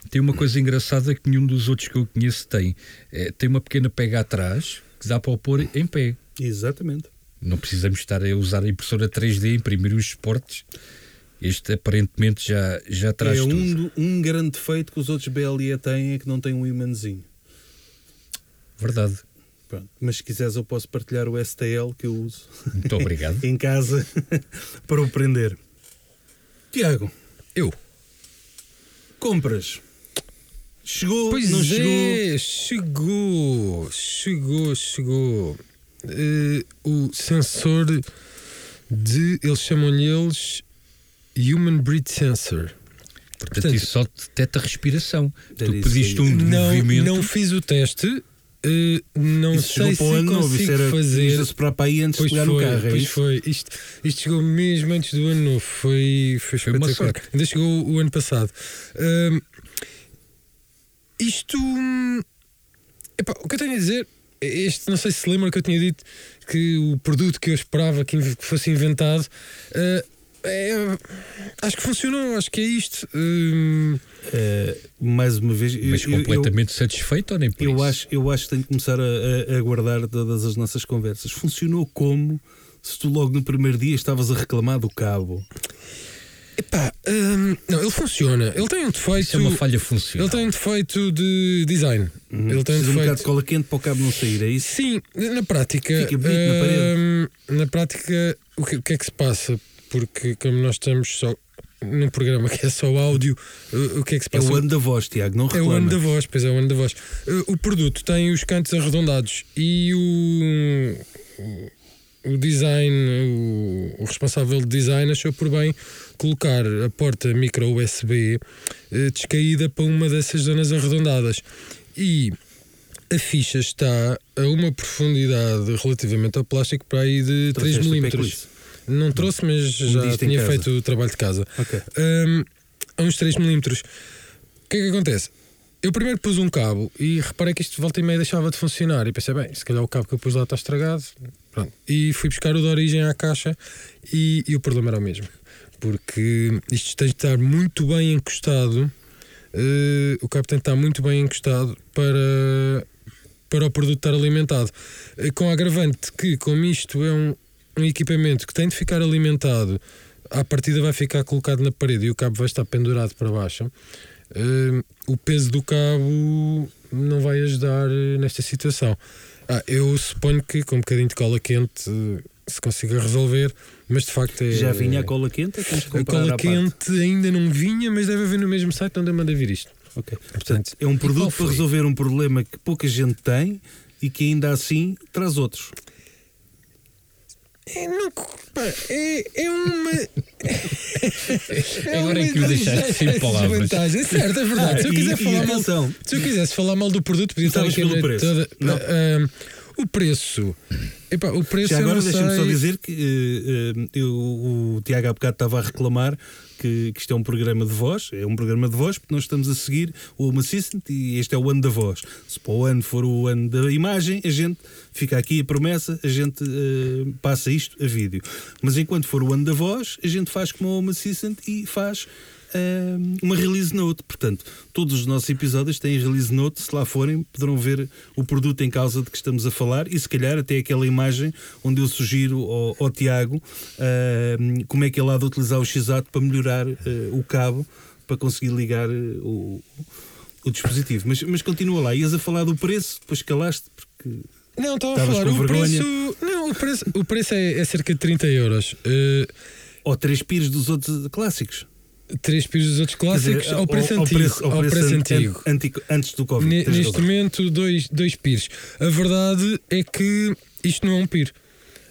tem uma coisa engraçada que nenhum dos outros que eu conheço tem. É, tem uma pequena pega atrás que dá para o pôr em pé. Exatamente. Não precisamos estar a usar a impressora 3D, imprimir os suportes. Este aparentemente já, já traz é um, do- um grande defeito que os outros BLE têm é que não tem um imãzinho. Verdade. Pronto. Mas se quiseres eu posso partilhar o STL que eu uso Muito obrigado. em casa para o prender. Tiago, Eu. compras. Chegou, Pois não chegou? é, chegou, chegou, chegou. Eh, o sensor de. Eles chamam-lhe eles Human Breath Sensor. Portanto, Portanto, isso só detecta respiração. Tu isso pediste um Não, movimento. não fiz o teste. eh, não Isso sei chegou se ano novo, isso consigo era fazer. isto soprar para aí antes Pois de pegar foi, no carro. É pois isso? foi. Isto, isto chegou mesmo antes do ano novo. Foi, foi, Foi uma espetacular. Ainda chegou o ano passado. Ahm, isto. hum, epá, o que eu tenho a dizer. Este, não sei se se lembra que eu tinha dito que o produto que eu esperava que fosse inventado ah, é, acho que funcionou, acho que é isto. Hum, Eh, mais uma vez, Mas eu- eu- completamente satisfeito ou nem por Eu isso? acho, eu acho que tenho que começar a, a, a guardar todas as nossas conversas. Funcionou como se tu logo no primeiro dia estavas a reclamar do cabo. Epá, hum, não, ele funciona. Ele tem um defeito. Isso é uma falha funcional. Ele tem um defeito de design. Ele tem um Uhum. Precisa um bocado defeito. de cola quente para o cabo não sair, é isso? Sim, na prática. Fica bonito na parede. hum, na prática, o que, o que é que se passa? Porque, como nós estamos só num programa que é só áudio, o, o que é que se É passa? o ano da voz, Tiago, não É reclama. o ano da voz, pois é o ano da voz. Uh, O produto tem os cantos arredondados e o, o design, o, o responsável de design achou por bem colocar a porta micro USB eh, descaída para uma dessas zonas arredondadas. E a ficha está a uma profundidade relativamente ao plástico para aí de 3 Trouxeste o mm. pé-clisse. Não trouxe, mas já tinha feito o trabalho de casa Ok. hum, a uns 3 milímetros. O que é que acontece? Eu primeiro pus um cabo e reparei que isto volta e meia deixava de funcionar. E pensei, bem, se calhar o cabo que eu pus lá está estragado. Pronto. E fui buscar o de origem à caixa e, e o problema era o mesmo. Porque isto tem de estar muito bem encostado. eh, o cabo tem de estar muito bem encostado para, para o produto estar alimentado. Eh, Com agravante que, como isto é um, um equipamento que tem de ficar alimentado, à partida vai ficar colocado na parede e o cabo vai estar pendurado para baixo. Eh, o peso do cabo não vai ajudar eh, nesta situação. Ah, eu suponho que com um bocadinho de cola quente eh, se consiga resolver, mas de facto é. Já vinha a cola quente, é A cola parte. quente ainda não vinha, mas deve haver no mesmo site onde eu mandei vir isto. Ok. Portanto, É um produto para resolver um problema que pouca gente tem e que ainda assim traz outros. É, não, pá, é, é uma. Agora é que o deixaste sem palavras. É certo, é verdade. Se eu, E- quiser e falar mal, atenção. se eu quisesse falar mal do produto, podia estar aqui pelo preço. toda. Não. Ah, o preço. Epá, o preço Já agora deixa-me só dizer que eh, eh, eu- o Tiago há bocado estava a reclamar que, que isto é um programa de voz, é um programa de voz, porque nós estamos a seguir o Home Assistant e este é o ano da voz. Se para o ano for o ano da imagem, a gente fica aqui a promessa, a gente eh, passa isto a vídeo. Mas enquanto for o ano da voz, a gente faz como o Home Assistant e faz uma release note. Portanto, todos os nossos episódios têm release note. Se lá forem, poderão ver o produto em causa de que estamos a falar e, se calhar, até aquela imagem onde eu sugiro ao, ao Tiago eh, como é que ele há de utilizar o X-Ato para melhorar eh, o cabo para conseguir ligar eh, o, o dispositivo. Mas, mas continua lá, ias a falar do preço, depois calaste, porque Não, estava a falar. O vergonha? preço, não, o preço, o preço é, é cerca de 30 euros. Uh, ou três pires dos outros clássicos. Três pisos dos outros clássicos dizer, ao preço antigo. preço- ao preço an- antigo. an- antigo, antes do Covid. Ne- Neste momento, dois, dois pires. A verdade é que isto não é um pir.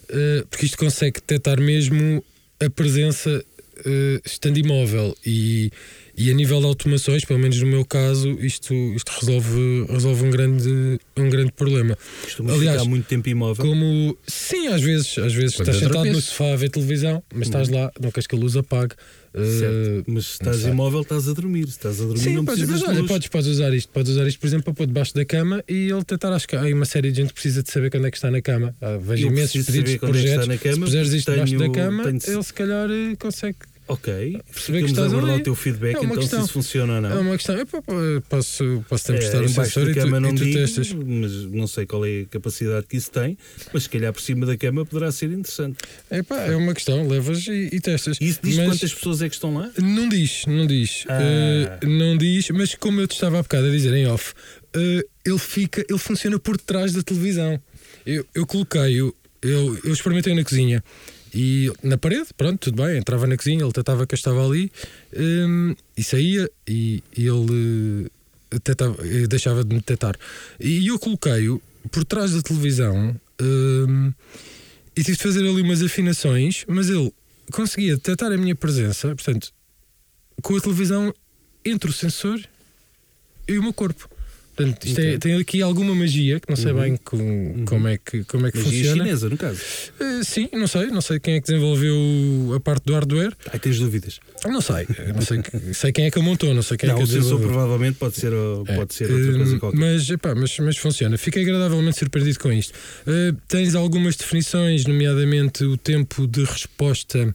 Uh, porque isto consegue detectar mesmo a presença uh, estando imóvel. E, e a nível de automações, pelo menos no meu caso, isto, isto resolve, resolve um, grande, um grande problema. Costumas Aliás, ficar muito tempo imóvel. Como, sim, às vezes, às vezes Quando estás sentado no sofá a ver televisão, mas estás lá, não queres que a luz apague. Uh, Certo. Mas se estás imóvel, estás a dormir. Se estás a dormir, Sim, não podes, precisas mas olha, podes, podes usar isto. Podes usar isto, por exemplo, para pôr debaixo da cama e ele tentar. Acho que há uma série de gente que precisa de saber quando é que está na cama. Ah, vejo imensos pedidos de é projetos. na cama, Se puseres isto debaixo da cama, tenho- ele se calhar eh, consegue. Ok, Perceber que ficamos a estás aguardar ali. o teu feedback, É então questão. se isso funciona ou não. É uma questão. Pá, posso, posso te emprestar É, o embaixo sensor e tu, não e tu digo, testas. mas não sei qual é a capacidade que isso tem, mas se calhar por cima da cama poderá ser interessante. Epá, é uma questão, levas e, e testas. E isso diz Mas- quantas pessoas é que estão lá? Não diz, não diz. Ah. Eh, não diz, mas como eu te estava há bocado a dizer em off, eh, ele fica, ele funciona por trás da televisão. Eu, eu coloquei, eu, eu, eu experimentei na cozinha e na parede, pronto, tudo bem, entrava na cozinha, ele tentava que eu estava ali hum, e saía e, e ele eh, tentava- eh, deixava de me detectar. E eu coloquei-o por trás da televisão hum, e tive de fazer ali umas afinações, mas ele conseguia detectar a minha presença, portanto, com a televisão entre o sensor e o meu corpo. Portanto, isto é- tem aqui alguma magia que não sei Uhum. bem com- como é que, como é que Magia funciona. chinesa, no caso. Eh, sim, não sei, não sei quem é que desenvolveu a parte do hardware. Ai, tens dúvidas. Não sei, não sei, sei quem é que a montou, não sei quem não, é que a o sensor provavelmente pode ser, uh, É, pode ser outra coisa hum, qualquer. Mas, epá, mas, mas funciona. Fiquei agradavelmente surpreendido com isto. Uh, tens algumas definições, nomeadamente o tempo de resposta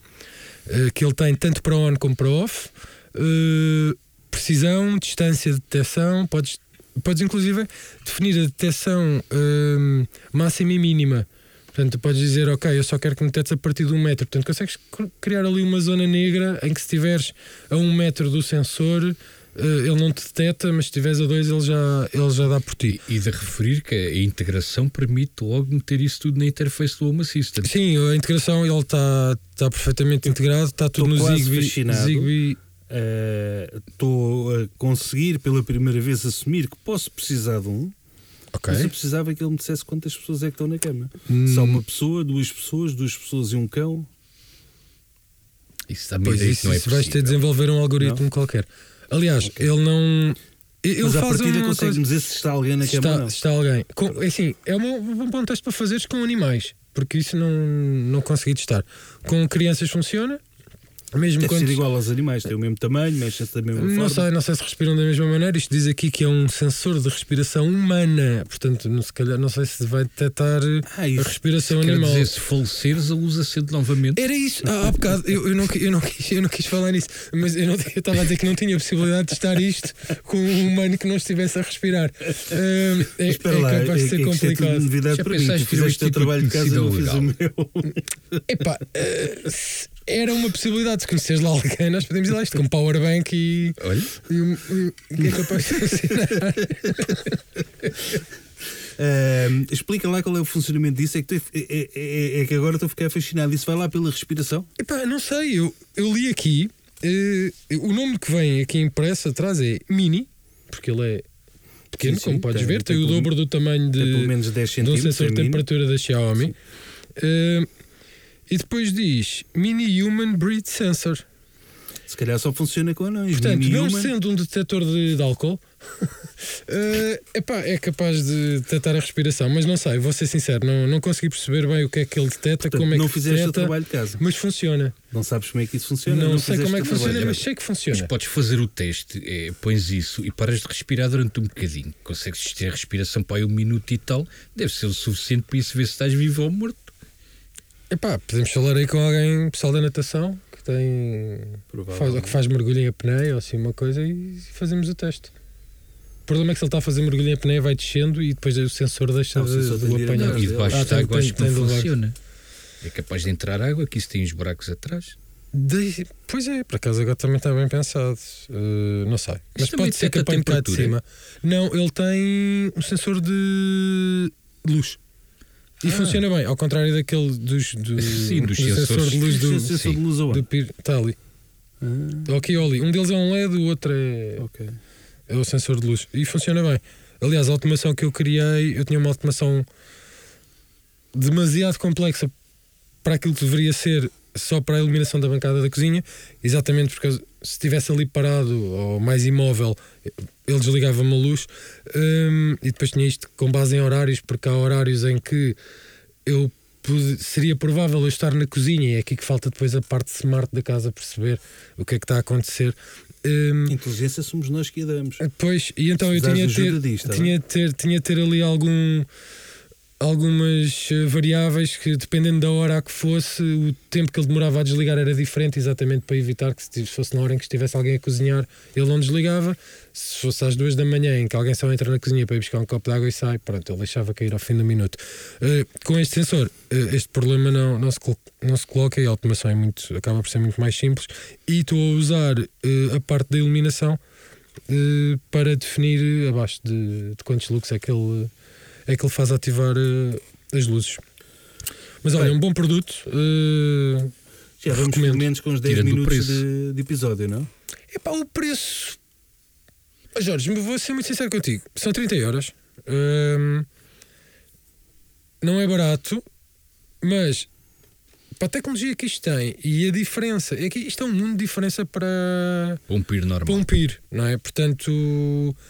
eh, que ele tem tanto para on como para off. Eh, precisão, distância de detecção, podes, podes inclusive definir a detecção eh, máxima e mínima. Portanto, podes dizer, ok, eu só quero que me detectes a partir de um metro. Portanto, consegues cr- criar ali uma zona negra em que se estiveres a um metro do sensor, eh, ele não te detecta, mas se estiveres a dois, ele já, ele já dá por ti. E de referir que a integração permite logo meter isso tudo na interface do Home Assistant. Sim, a integração ele está tá perfeitamente integrado, está tudo Estou no quase Zigbee. fascinado. Zigbee Estou a conseguir pela primeira vez assumir que posso precisar de um, ok. mas eu precisava que ele me dissesse quantas pessoas é que estão na cama. Hum, Só uma pessoa, duas pessoas, duas pessoas e um cão. Isso a Pois isso, que não é isso vais ter de desenvolver um algoritmo qualquer. Aliás, ele não. Ele mas à faz partida uma consegue-me coisa- dizer se está alguém na se cama ou está, não. se está alguém. Com, é assim, é um bom teste para fazeres com animais, porque isso não, não consegui testar. Com crianças funciona, mesmo Deve quando. ser igual aos animais, tem o mesmo tamanho, mexem-se da mesma Não forma. sei, não sei se respiram da mesma maneira. Isto diz aqui que é um sensor de respiração humana. Portanto, não, se calhar, não sei se vai detectar Ah, a respiração Quer animal. dizer, se faleceres, a usa cedo novamente. Era isso, ah, há bocado, eu, eu, não, eu, não quis, eu não quis falar nisso, mas eu não- eu estava a dizer que não tinha possibilidade de estar isto com um humano que não estivesse a respirar. Ahm, é, Espera lá, é é, capaz de é ser é tudo complicado. novidade Já para mim. pensaste Tu fizeste o teu trabalho de casa, eu não fiz o meu. Epá, se era uma possibilidade, se conheceres lá alguém, nós podemos ir lá isto com powerbank e, Olha, e, um- e- é capaz de funcionar. Explica lá qual é o funcionamento disso. É que, tu- é, é- é- é que agora estou a ficar fascinado. Isso vai lá pela respiração? Epá, não sei, eu, eu li aqui, eh, o nome que vem aqui impresso atrás é Mini, porque ele é pequeno, Sim, sim, como podes tem- ver, tem, tem o dobro do tamanho de, pelo menos 10 de um sensor é de mínimo. temperatura da Xiaomi. Eh, e depois diz Mini Human Breath Sensor. Se calhar só funciona com anões. Portanto, Mini não human. sendo um detector de, de álcool, eh, epá, é capaz de detectar a respiração, mas não sei, vou ser sincero, não, não consegui perceber bem o que é que ele detecta, Portanto, como é não que fizeste o detecta, trabalho de casa. mas funciona. Não sabes como é que isso funciona. não sei fizeste como é o que funciona, mas sei que mas funciona. podes fazer o teste, é, pões isso e paras de respirar durante um bocadinho. Consegues ter a respiração para aí um minuto e tal, deve ser o suficiente para isso ver se estás vivo ou morto. Epá, podemos falar aí com alguém, pessoal da natação, que tem. Faz, Provavelmente. que faz mergulho em apneia ou assim uma coisa e fazemos o teste. O problema é que se ele está a fazer mergulho em apneia vai descendo e depois o sensor deixa Ah, o de, sensor de tem o de ir apanhar. e debaixo Ah, de tem- água acho tem- que não tem de levar. funciona. É capaz de entrar água, aqui se tem os buracos atrás. De- Pois é, por acaso agora também está bem pensado. Uh, não sei. Mas também pode ser que detecta apanhe cá de temperatura? cima. Não, ele tem um sensor de luz. E Ah. funciona bem, ao contrário daquele dos, do, Sim, dos do sensor sensores. de luz do, sensor de luz do pir. Está ali. Ah, ou ali. Um deles é um LED, o outro é, ok. é o sensor de luz. E funciona bem. Aliás, a automação que eu criei, eu tinha uma automação demasiado complexa para aquilo que deveria ser só para a iluminação da bancada da cozinha, exatamente porque se estivesse ali parado ou mais imóvel, ele desligava-me a luz. Hum, e depois tinha isto com base em horários, porque há horários em que eu seria provável eu estar na cozinha, e é aqui que falta depois a parte smart da casa perceber o que é que está a acontecer. Hum, Inteligência somos nós que a damos. Pois, e então eu Precisares tinha de ter, tinha ter, tinha ter ali algum algumas eh, variáveis que dependendo da hora a que fosse, o tempo que ele demorava a desligar era diferente, exatamente para evitar que se fosse na hora em que estivesse alguém a cozinhar, ele não desligava. Se fosse às duas da manhã em que alguém só entra na cozinha para ir buscar um copo de água e sai, pronto, ele deixava cair ao fim do minuto. Eh, com este sensor, eh, este problema não, não, se, não se coloca e a automação é muito, acaba por ser muito mais simples. E estou a usar eh, a parte da iluminação para definir abaixo de, de quantos lux é que ele, é que ele faz ativar eh, as luzes. Mas olha, Bem. um bom produto. eh, Já vamos pelo menos com os 10 Tirando o minutos de, de episódio, não? Epá, o preço. Jorge, vou ser muito sincero contigo. São 30 euros. Hum, não é barato, mas para a tecnologia que isto tem e a diferença, é que isto é um mundo de diferença para, Um piro normal. para um PIR, não é? Portanto, pá,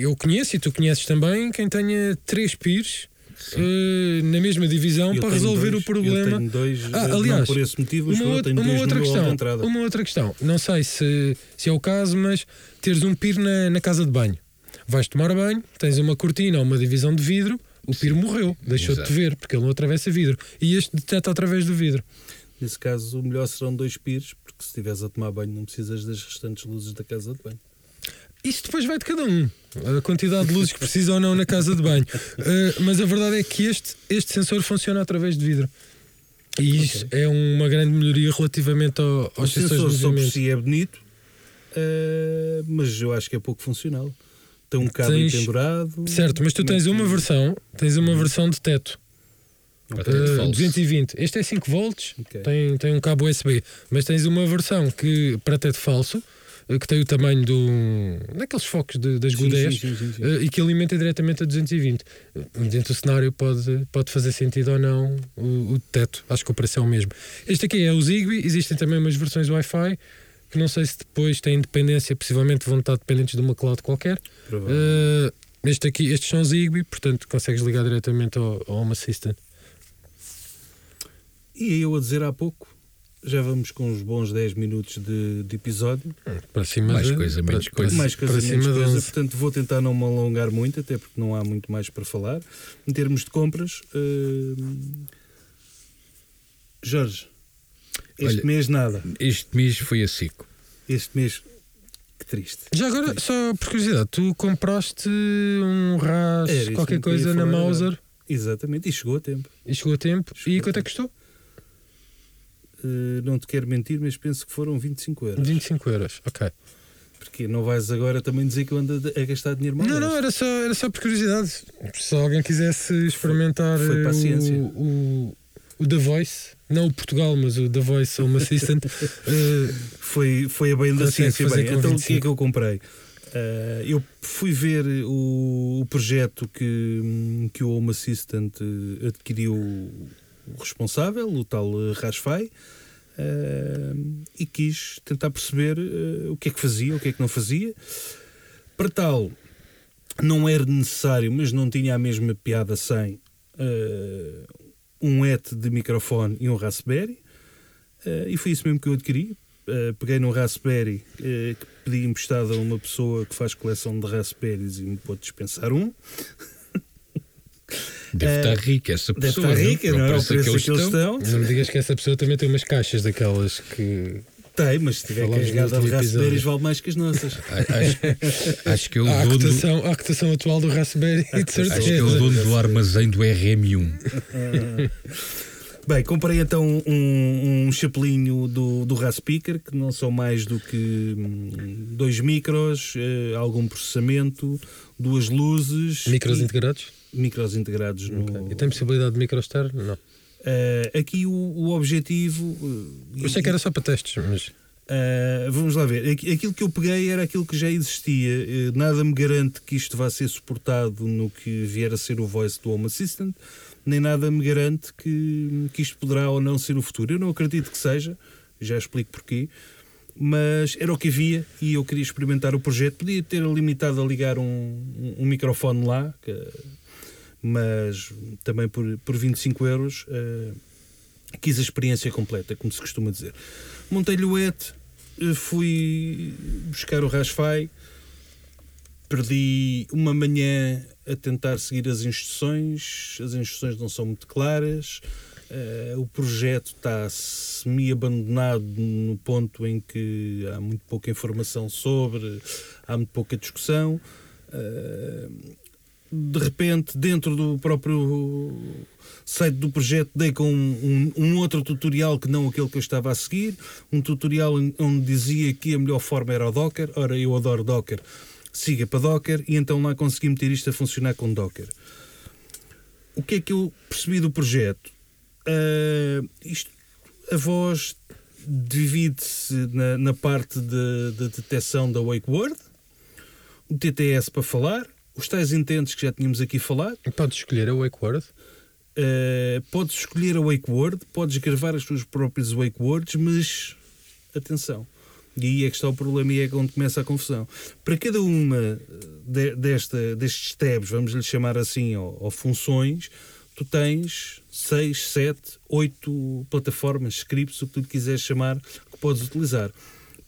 eu conheço e tu conheces também quem tenha três PIRs eh, na mesma divisão Eu para resolver dois, o problema. Eu tenho dois, Ah, não aliás, por esse motivo, Uma, tenho uma dois outra questão, entrada. uma outra questão. Não sei se, se é o caso, mas teres um pir na, na casa de banho. Vais tomar banho, tens uma cortina ou uma divisão de vidro, o pir morreu, deixou de ver, porque ele não atravessa vidro. E este detecta através do vidro. Nesse caso, o melhor serão dois pires, porque se estiveres a tomar banho, não precisas das restantes luzes da casa de banho. Isso depois vai de cada um, a quantidade de luzes que precisa ou não na casa de banho. Uh, mas a verdade é que este, este sensor funciona através de vidro. E isso é uma grande melhoria relativamente ao, aos o sensores de sensor só por si é bonito, eh, mas eu acho que é pouco funcional. Tem um cabo Tens- pendurado. Certo, mas tu é tens que- uma versão, tens uma versão de teto. Para Uh, teto falso. 220. Este é 5 volts, Ok. tem, tem um cabo USB, mas tens uma versão que para teto falso, uh, que tem o tamanho do, daqueles focos de- das Sim, uh, e que alimenta diretamente a 220. Uh, Dentro do cenário pode, pode fazer sentido ou não o, o teto, acho que o preço é o mesmo. Este aqui é o Zigbee, existem também umas versões Wi-Fi que não sei se depois têm independência, possivelmente vão estar dependentes de uma cloud qualquer. Uh, este aqui, estes são Zigbee, portanto consegues ligar diretamente ao, ao Home Assistant. E eu a dizer há pouco, já vamos com uns bons 10 minutos de, de episódio. Para cima Mais de, coisa, para- menos para- coisa. mais coisa, para menos cima coisa. 11. Portanto, vou tentar não me alongar muito, até porque não há muito mais para falar. Em termos de compras, hum, Jorge, este Olha- mês nada. Este mês foi a seco. Este mês, que triste. Já agora, só por curiosidade, tu compraste um RAS, qualquer coisa na Mauser Exatamente, e chegou a tempo. e chegou a tempo. Chegou e quanto é que custou? Uh, não te quero mentir, mas penso que foram 25 euros. 25 euros, ok. Porque não vais agora também dizer que eu ando a gastar dinheiro mal Não, não, gasto. era só, era só por curiosidade. Se alguém quisesse experimentar foi eh, paciência. o, o, o The Voice, não o Portugal, mas o The Voice Home Assistant, eh, Foi, foi a bem da ciência. Bem, então o que é 25. que eu comprei? Uh, eu fui ver o, o projeto que, que o Home Assistant eh, adquiriu responsável, o tal eh, Rasfai, uh, e quis tentar perceber eh, o que é que fazia, o que é que não fazia. Para tal, não era necessário, mas não tinha a mesma piada sem eh, um ET de microfone e um Raspberry. Eh, e foi isso mesmo que eu adquiri. Eh, peguei num Raspberry eh, que pedi emprestado a uma pessoa que faz coleção de Raspberries e me pôde dispensar um. Deve estar rica essa Deve pessoa. estar rica, para não é? O preço que que eles estão. não me digas que essa pessoa também tem umas caixas daquelas que. Tem, mas se tiver carregada de Raspberries vale mais que as nossas. Acho, acho que é o a, dono. cotação, a cotação atual do Raspberry, de cotação. Acho que é o certeza. dono do armazém do RM1. Bem, comprei então um, um chapelinho do, do Raspeaker, que não são mais do que hum, dois micros, eh, algum processamento, duas luzes. Micros e- integrados? Micros integrados no. Ok. E tem possibilidade de micro externo? Não. Eh, aqui o, o objetivo. eh, Eu sei que era só para testes, mas. Uh, vamos lá ver. Aqui- Aquilo que eu peguei era aquilo que já existia. Uh, Nada me garante que isto vá ser suportado no que vier a ser o voice do Home Assistant, nem nada me garante que, que isto poderá ou não ser o futuro. Eu não acredito que seja, já explico porquê. Mas era o que havia e eu queria experimentar o projeto. Podia ter limitado a ligar um, um, um microfone lá, que- mas também por, por 25 euros uh, quis a experiência completa, como se costuma dizer. Montei-lhe o ET, eh, fui buscar o Rasfai, perdi uma manhã a tentar seguir as instruções, as instruções não são muito claras, eh, o projeto está semi-abandonado no ponto em que há muito pouca informação sobre, há muito pouca discussão. De repente, dentro do próprio site do projeto, dei com um, um- um outro tutorial que não aquele que eu estava a seguir. Um tutorial onde dizia que a melhor forma era o Docker. Ora, eu adoro Docker, siga para Docker. E então lá consegui meter isto a funcionar com Docker. O que é que eu percebi do projeto? Ah, isto, a voz divide-se na, na parte de, de detecção da wake word, o TTS para falar, os tais intentes que já tínhamos aqui falado. Podes escolher a Wake Word. Uh, podes escolher a wake word, podes gravar as tuas próprias wake words, mas atenção. E aí é que está o problema e é onde começa a confusão. Para cada uma de- desta, destes tabs, vamos lhe chamar assim, ou, ou funções, tu tens 6, 7, 8 plataformas, scripts, o que tu quiseres chamar, que podes utilizar.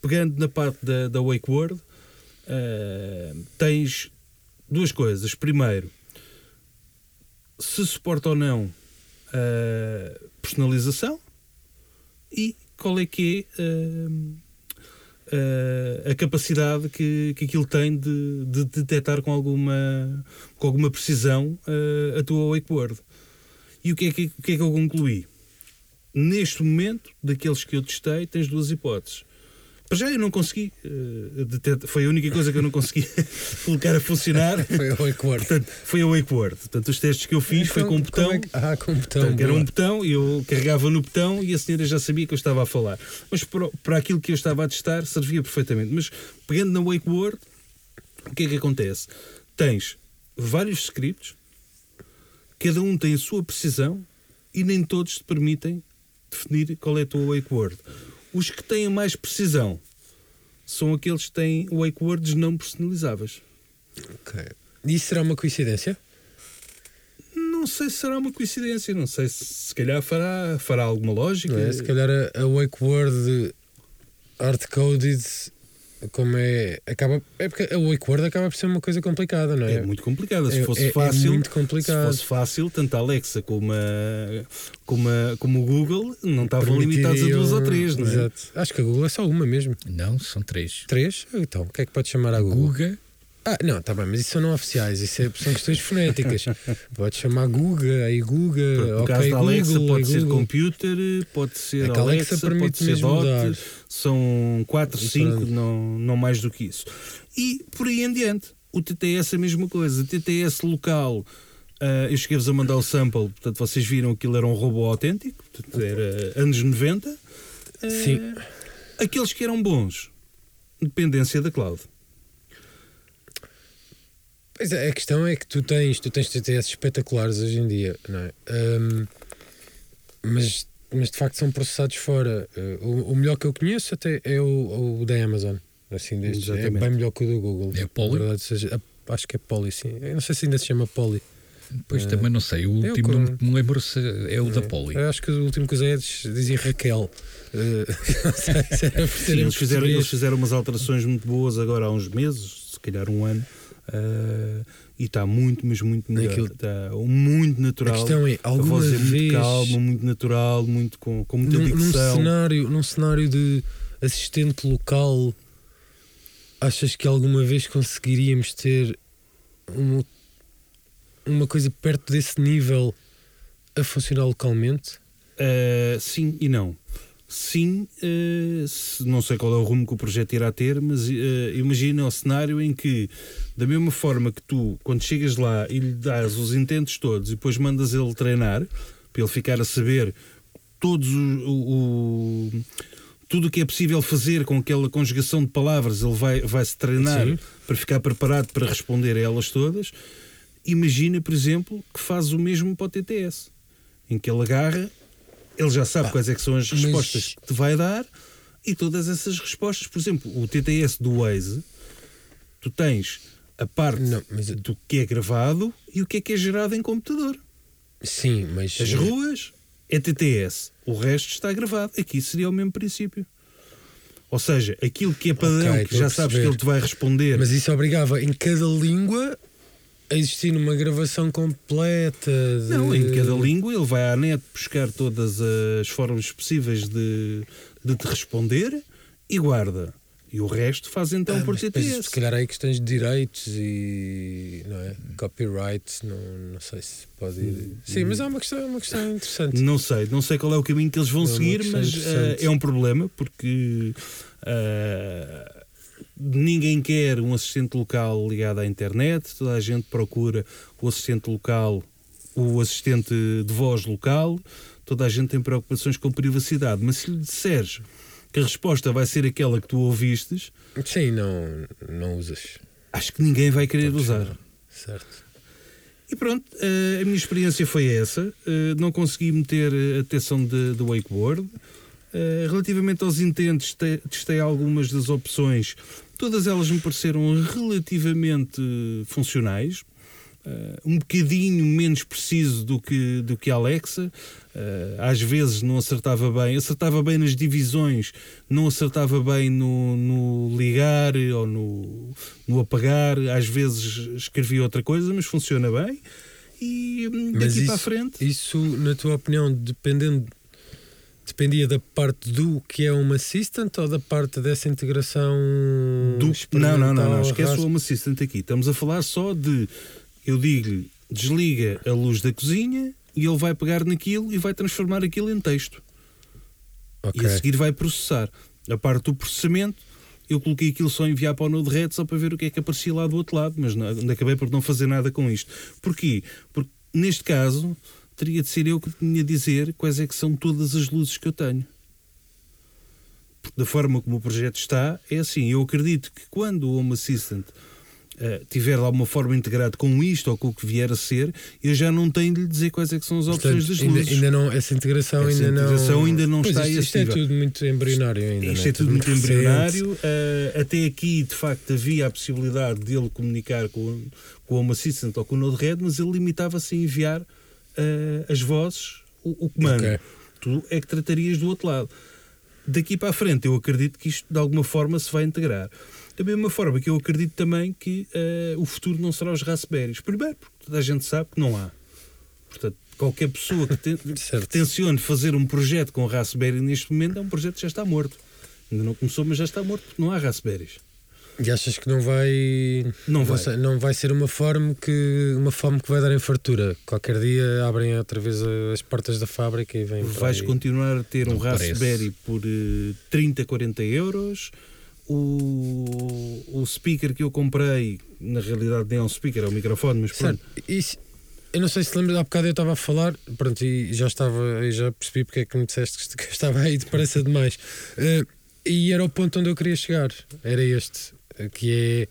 Pegando na parte da, da wake word, uh, tens duas coisas. Primeiro, se suporta ou não a personalização e qual é que é hum, uh, a capacidade que, que aquilo tem de, de detectar com alguma, com alguma precisão uh, a tua wakeboard. E o que, é que, o que é que eu concluí? Neste momento, daqueles que eu testei, tens duas hipóteses para já eu não consegui. Uh, foi a única coisa que eu não consegui colocar a funcionar. foi a wakeboard. Portanto, foi a wakeboard. Portanto, os testes que eu fiz então, foi com um botão. É que... Ah, com um botão. Portanto, era um botão, eu carregava no botão e a senhora já sabia que eu estava a falar. Mas para, para aquilo que eu estava a testar, servia perfeitamente. Mas pegando na wakeboard, o que é que acontece? Tens vários scripts, cada um tem a sua precisão e nem todos te permitem definir qual é a tua wakeboard. Os que têm mais precisão são aqueles que têm wake words não personalizáveis. Ok. Isso será uma coincidência? Não sei se será uma coincidência, não sei se se calhar fará, fará alguma lógica. É, se calhar a, a wake word hard-coded como é. Acaba, é porque a wake word acaba por ser uma coisa complicada, não é? É muito complicada. Se é, fosse é, fácil. É muito complicado. Se fosse fácil, tanto a Alexa como, a, como, a, como o Google não estavam limitados a duas ou três, não é? Exato. Acho que a Google é só uma mesmo. Não, são três. Três? Então, o que é que pode chamar a Google? Google. Ah, não, tá bem, mas isso são não oficiais, isso é, são questões fonéticas. pode chamar Guga, aí Guga, ok, caso da Alexa Google, pode ser Google. computer, pode ser É Alexa, Alexa permite pode ser mesmo Dot, mudar. são 4, E 5, pronto. não, não mais do que isso. E por aí em diante, o TTS é a mesma coisa, o TTS local. ah, eu cheguei-vos a mandar o sample, portanto vocês viram que aquilo era um robô autêntico, portanto era anos 90. Ah, Sim. Aqueles que eram bons, dependência da cloud. Pois é, a questão é que tu tens, tu tens TTS espetaculares hoje em dia, não é? Ahm, mas, mas de facto são processados fora. Uh, o, o melhor que eu conheço até é o, o da Amazon. Assim, destes, é bem melhor que o do Google. É Poly? Verdade, seja, a- acho que é Poly, sim. Eu não sei se ainda se chama Poly. Pois Eh, também não sei. O eu último com- não me lembro se é o da Poli. Eu acho que o último que usei é diz- dizia Raquel. Uh, não sei se era Sim, eles, fizeram, eles fizeram umas alterações muito boas agora há uns meses, se calhar um ano, ah, e está muito, mas muito melhor. Naquilo- Está muito A natural. questão é, a alguma voz é muito vez calma, muito natural, muito com, com muita num, num dicção. cenário, num cenário de assistente local, achas que alguma vez conseguiríamos ter uma, uma coisa perto desse nível a funcionar localmente? Ah, sim e não. Sim, se- não sei qual é o rumo que o projeto irá ter, mas ah, imagina o cenário em que, da mesma forma que tu, quando chegas lá e lhe dás os intentos todos e depois mandas ele treinar, para ele ficar a saber todos o, o- o- tudo o que é possível fazer com aquela conjugação de palavras, ele vai, vai se treinar Sim. para ficar preparado para responder a elas todas. Imagina, por exemplo, que faz o mesmo para o TTS, em que ele agarra, ele já sabe quais é que são as mas- respostas que te vai dar e todas essas respostas, por exemplo, o TTS do Waze, tu tens a parte Não, mas- do que é gravado e o que é que é gerado em computador. Sim, mas. As ruas é TTS, o resto está gravado. Aqui seria o mesmo princípio. Ou seja, aquilo que é padrão, Ok, que já sabes que ele te vai responder. Mas isso obrigava em cada língua a existir uma gravação completa. De... Não, em cada língua ele vai à net buscar todas as formas possíveis de, de te responder e guarda. E o resto faz então Ah, por TTS. se calhar aí questões de direitos e não é? copyright, não, não sei se pode ir. Hum, Sim, mas é uma questão, uma questão interessante. Não sei, não sei qual é o caminho que eles vão É seguir, mas eh, é um problema porque eh, ninguém quer um assistente local ligado à internet, toda a gente procura o assistente local, o assistente de voz local, toda a gente tem preocupações com privacidade. Mas se lhe disseres que a resposta vai ser aquela que tu ouvistes, Sim, não, não usas. acho que ninguém vai querer a usar. perceber. Certo. E pronto, eh, a minha experiência foi essa. Eh, não consegui meter a detecção de, de wakeboard. Eh, relativamente aos intentos, te- testei algumas das opções. Todas elas me pareceram relativamente funcionais. Eh, um bocadinho menos preciso do que, do que a Alexa. Eh, às vezes não acertava bem. Acertava bem nas divisões, não acertava bem no, no ligar ou no, no apagar. Às vezes escrevia outra coisa, mas funciona bem. E hum, Mas daqui isso, para a frente. isso, na tua opinião, dependendo dependia da parte do que é uma Assistant ou da parte dessa integração Do- Não, não, não, não. Esquece o Home Assistant aqui. Estamos a falar só de. Eu digo-lhe, desliga a luz da cozinha e ele vai pegar naquilo e vai transformar aquilo em texto. Ok. E a seguir vai processar. A parte do processamento, eu coloquei aquilo só enviar para o Node-RED só para ver o que é que aparecia lá do outro lado, mas não, acabei por não fazer nada com isto. Porquê? Porque neste caso teria de ser eu que tinha de dizer quais é que são todas as luzes que eu tenho. Porque da forma como o projeto está, é assim, eu acredito que quando o Home Assistant eh, tiver lá uma forma integrada com isto ou com o que vier a ser, eu já não tenho de lhe dizer quais é que são as opções Portanto, das ainda, luzes. ainda não, essa integração Essa ainda integração não. ainda não Pois, está a isto, isto é tudo muito embrionário ainda. Isto não é tudo muito recente. embrionário. Uh, até aqui, de facto, havia a possibilidade dele comunicar com, com o Home Assistant ou com o Node-RED, mas ele limitava-se a enviar uh, as vozes, o, o comando. Ok. Tu é que tratarias do outro lado. Daqui para a frente, eu acredito que isto de alguma forma se vai integrar. Da mesma forma que eu acredito também que uh, o futuro não será os Raspberries. Primeiro, porque toda a gente sabe que não há. Portanto, qualquer pessoa que, te, que tencione fazer um projeto com Raspberry neste momento é um projeto que já está morto. Ainda não começou, mas já está morto porque não há Raspberries. E achas que não vai. Não vai. sei, não vai ser uma forma que uma fome que vai dar em fartura. Qualquer dia abrem outra vez as portas da fábrica e vêm. para Vais aí. continuar a ter um Não parece. Raspberry por eh, 30, 40 euros. O, o speaker que eu comprei, na realidade nem é um speaker, é um microfone, mas pronto. Certo. Isso- eu não sei se lembras, há bocado eu estava a falar, pronto, e já estava, e já percebi porque é que me disseste que estava aí depressa demais. Eh, e era o ponto onde eu queria chegar. Era este, eh, que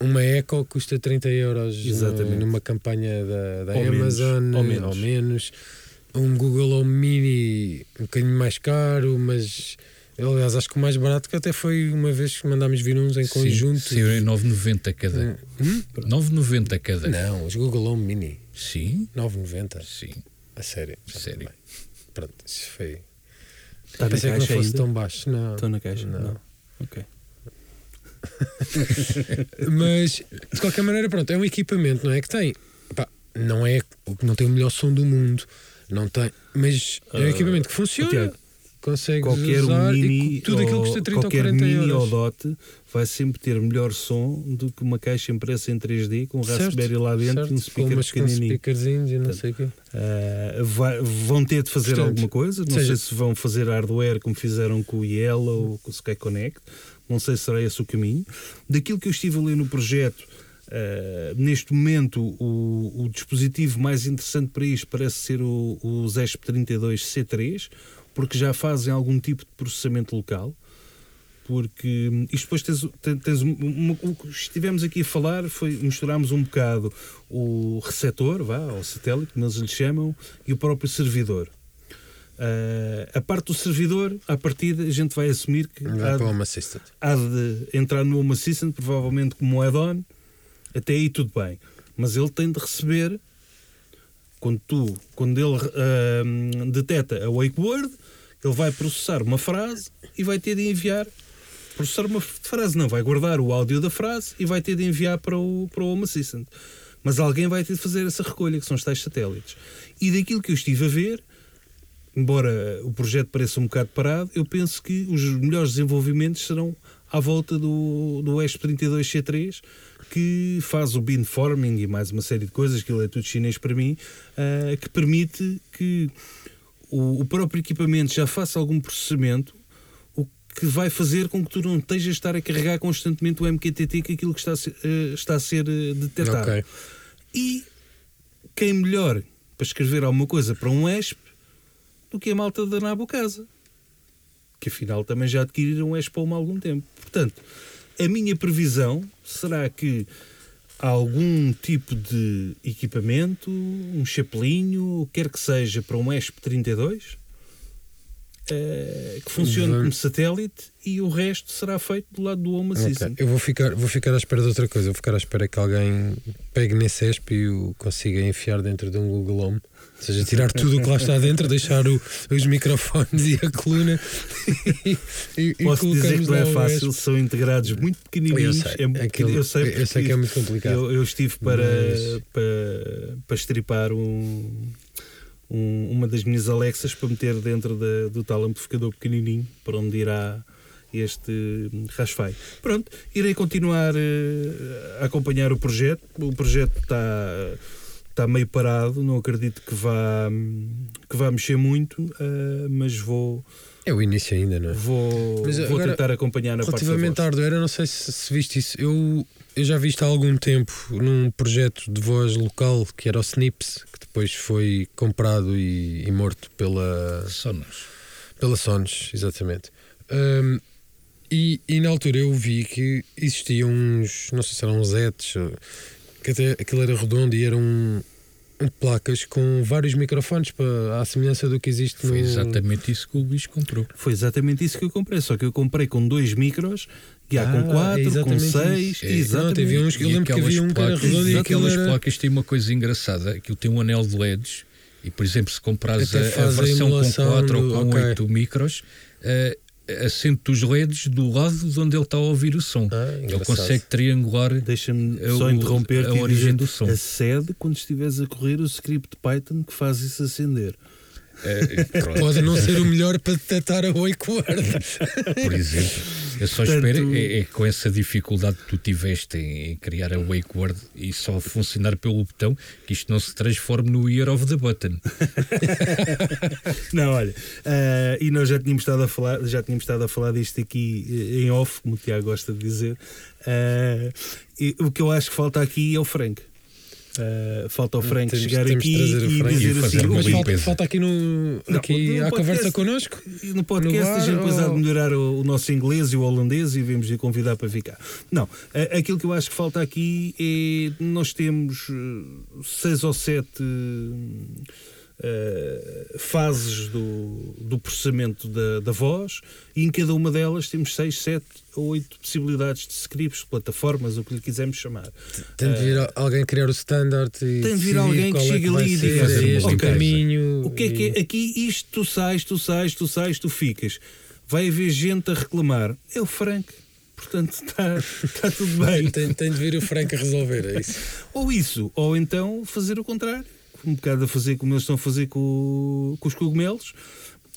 é uma Echo custa 30 euros Exatamente. numa campanha da, da Ou menos, Amazon, ou menos. ou menos. Um Google Home Mini um bocadinho mais caro, mas aliás acho que o mais barato que até foi uma vez que mandámos vir uns em conjunto. Sim, em 9,90 cada. Hum? 9,90 cada. Não, os Google Home Mini. Sim, 9,90. sim. A sério. Sério. Bem, Pronto, isso foi. Está na Pensei que não fosse ainda? tão baixo. Não. Estão na caixa? Não. Não. Ok. Mas, de qualquer maneira, pronto, é um equipamento, não é? Que tem. pá, não é não tem o melhor som do mundo. Não tem. Mas é um Ah, equipamento que funciona. Tiago, Consegues Qualquer usar mini, e tudo aquilo ou, custa 30 ou qualquer 40 mini euros. ou DOT vai sempre ter melhor som do que uma caixa impressa em 3D com um Raspberry lá dentro certo, e um speaker com pequenininho. speakerzinhos e não sei o quê. Uh, vai- vão ter de fazer Portanto, alguma coisa. Não seja- sei se vão fazer hardware como fizeram com o Yellow ou com o Sky Connect. Não sei se será esse o caminho. Daquilo que eu estive a ler no projeto, uh, neste momento, o, o dispositivo mais interessante para isto parece ser o, o ZESP32C3, porque já fazem algum tipo de processamento local. Porque hum, isto depois tens, tens- tens um- uma- o que estivemos aqui a falar foi misturámos um bocado o receptor, vá, ou satélite, como eles lhe chamam, e o próprio servidor. Ah, a parte do servidor, à partida, a gente vai assumir que há, assistant. há de entrar no Home Assistant, provavelmente como um add-on, até aí tudo bem. Mas ele tem de receber, quando, tu, quando ele ah, detecta a wake word, ele vai processar uma frase e vai ter de enviar. Processar uma frase, não, vai guardar o áudio da frase e vai ter de enviar para o, para o Home Assistant. Mas alguém vai ter de fazer essa recolha, que são os tais satélites. E daquilo que eu estive a ver, embora o projeto pareça um bocado parado, eu penso que os melhores desenvolvimentos serão à volta do, do ESP32C3, que faz o beamforming e mais uma série de coisas, que ele é tudo chinês para mim, ah, que permite que o, o próprio equipamento já faça algum processamento, o que vai fazer com que tu não estejas a estar a carregar constantemente o MQTT, que é aquilo que está a ser, eh, está a ser eh, detectado. Ok. E quem melhor para escrever alguma coisa para um ESP do que a malta da Nabo Casa, que afinal também já adquiriram um ESP há algum tempo. Portanto, a minha previsão será que algum tipo de equipamento, um chapelinho, quer que seja, para um ESP 32, eh, que funcione como satélite e o resto será feito do lado do Home Assistant. Eu vou ficar, vou ficar à espera de outra coisa. Vou ficar à espera que alguém pegue nesse ESP e o consiga enfiar dentro de um Google Home. Ou seja, tirar tudo o que lá está dentro, deixar o- os microfones e a coluna e, e, e Posso dizer que não é fácil, são integrados muito Eu pequenininhos. sei, é muito aquilo- pequeno, eu sei, eu sei que é muito complicado. Eu, eu estive para, Mas- para, para estripar um, um- uma das minhas Alexas para meter dentro da- do tal amplificador pequenininho para onde irá este Rasfai. Pronto, irei continuar eh, a acompanhar o projeto. O projeto está está meio parado, não acredito que vá que vá mexer muito, eh, mas vou É o início ainda, não é? vou, Mas vou agora, tentar acompanhar na parte da Relativamente à não sei se, se viste isso. Eu, eu já vi isto há algum tempo num projeto de voz local que era o Snips, que depois foi comprado e, e morto pela, Sonos. pela Sonos, exatamente. Hum, e, e na altura eu vi que existiam uns, não sei se eram uns ETs, ou- que até aquilo era redondo e eram um, um placas com vários microfones para à semelhança do que existe Foi no. exatamente isso que o Luís comprou. Foi exatamente isso que eu comprei, só que eu comprei com dois micros, e há Ah, com é quatro, com exatamente seis. É, Não, exatamente. teve uns que eu E lembro que aquelas havia um que era placas- e Aquelas era. placas têm uma coisa engraçada, aquilo tem um anel de LEDs e, por exemplo, se comprares a, a versão com emulação 4 ou do- com ok. 8 micros, eh, assente os LEDs do lado de onde ele está a ouvir o som. Ah, ele consegue triangular Deixa-me É só interromper a origem do som. Acede quando estiveres a correr o script Python que faz isso acender. pronto, Pode não ser o melhor para detectar a wake word. por exemplo. Eu só Portanto- espero é, é com essa dificuldade que tu tiveste em, em criar a wake word e só funcionar pelo botão que isto não se transforme no year of the button. Não, olha, ah, e nós já tínhamos estado a falar, já tínhamos estado a falar disto aqui eh, em off, como o Tiago gosta de dizer. Ah, e o que eu acho que falta aqui é o Frank. Falta o Frank Temos- chegar temos aqui e Frank. dizer E assim: Mas "Ui, falta, falta aqui, no, Não, aqui no à podcast- conversa connosco. No podcast No bar, a gente depois há de ou- melhorar o, o nosso inglês e o holandês e vemos de convidar para ficar. Não, aquilo que eu acho que falta aqui é nós temos eh, seis ou sete eh, fases do, do processamento da, da voz e em cada uma delas temos seis, sete ou oito possibilidades de scripts, plataformas, o que lhe quisermos chamar. Tem de vir a- alguém criar o standard e Tem de vir alguém que é chegue vai ali e diga este caminho. O que é que é? Aqui isto tu sais, tu sais, tu sais, tu ficas. Vai haver gente a reclamar. É o Frank. Portanto, está está tudo bem. Tem, tem de vir o Frank a resolver, é isso. Ou isso, ou então fazer o contrário. Um bocado a fazer como eles estão a fazer com, com os cogumelos,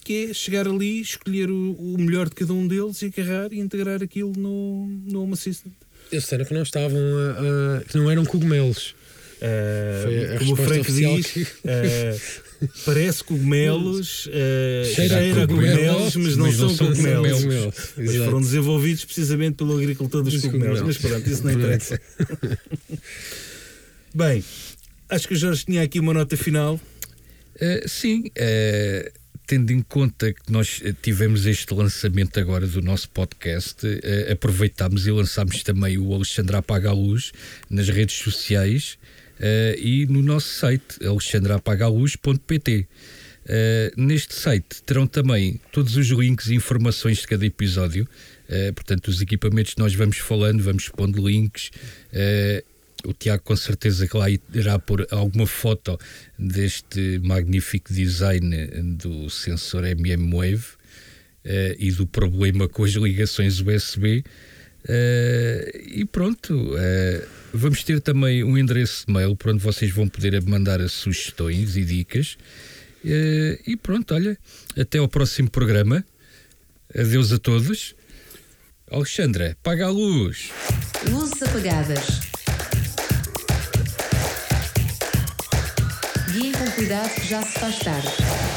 que é chegar ali, escolher o, o melhor de cada um deles e agarrar e integrar aquilo no, no Home Assistant. Eles disseram que não estavam a, a- que não eram cogumelos. Uh, Foi a como o Frank diz, que- uh, parece cogumelos, uh, Cheira a cheira a cogumelos, cogumelos, mas não mas não são são cogumelos. cogumelos. Mas foram desenvolvidos precisamente pelo agricultor dos Dos cogumelos. Mas cogumelos. pronto, isso não interessa. Bem, acho que o Jorge tinha aqui uma nota final. Eh, sim, eh, tendo em conta que nós eh, tivemos este lançamento agora do nosso podcast, eh, aproveitámos e lançámos também o Alexandre Apaga a Luz nas redes sociais e no nosso site, alexandreapagaluz.pt. Neste site terão também todos os links e informações de cada episódio, portanto, os equipamentos que nós vamos falando, vamos pondo links. O Tiago com certeza que lá irá pôr alguma foto deste magnífico design do sensor MM-Wave eh, e do problema com as ligações USB. Eh, e pronto, eh, vamos ter também um endereço de mail para onde vocês vão poder mandar sugestões e dicas. E pronto, olha, até ao próximo programa. Adeus a todos. Alexandra, paga a luz. Luzes apagadas. Que já se faz tarde.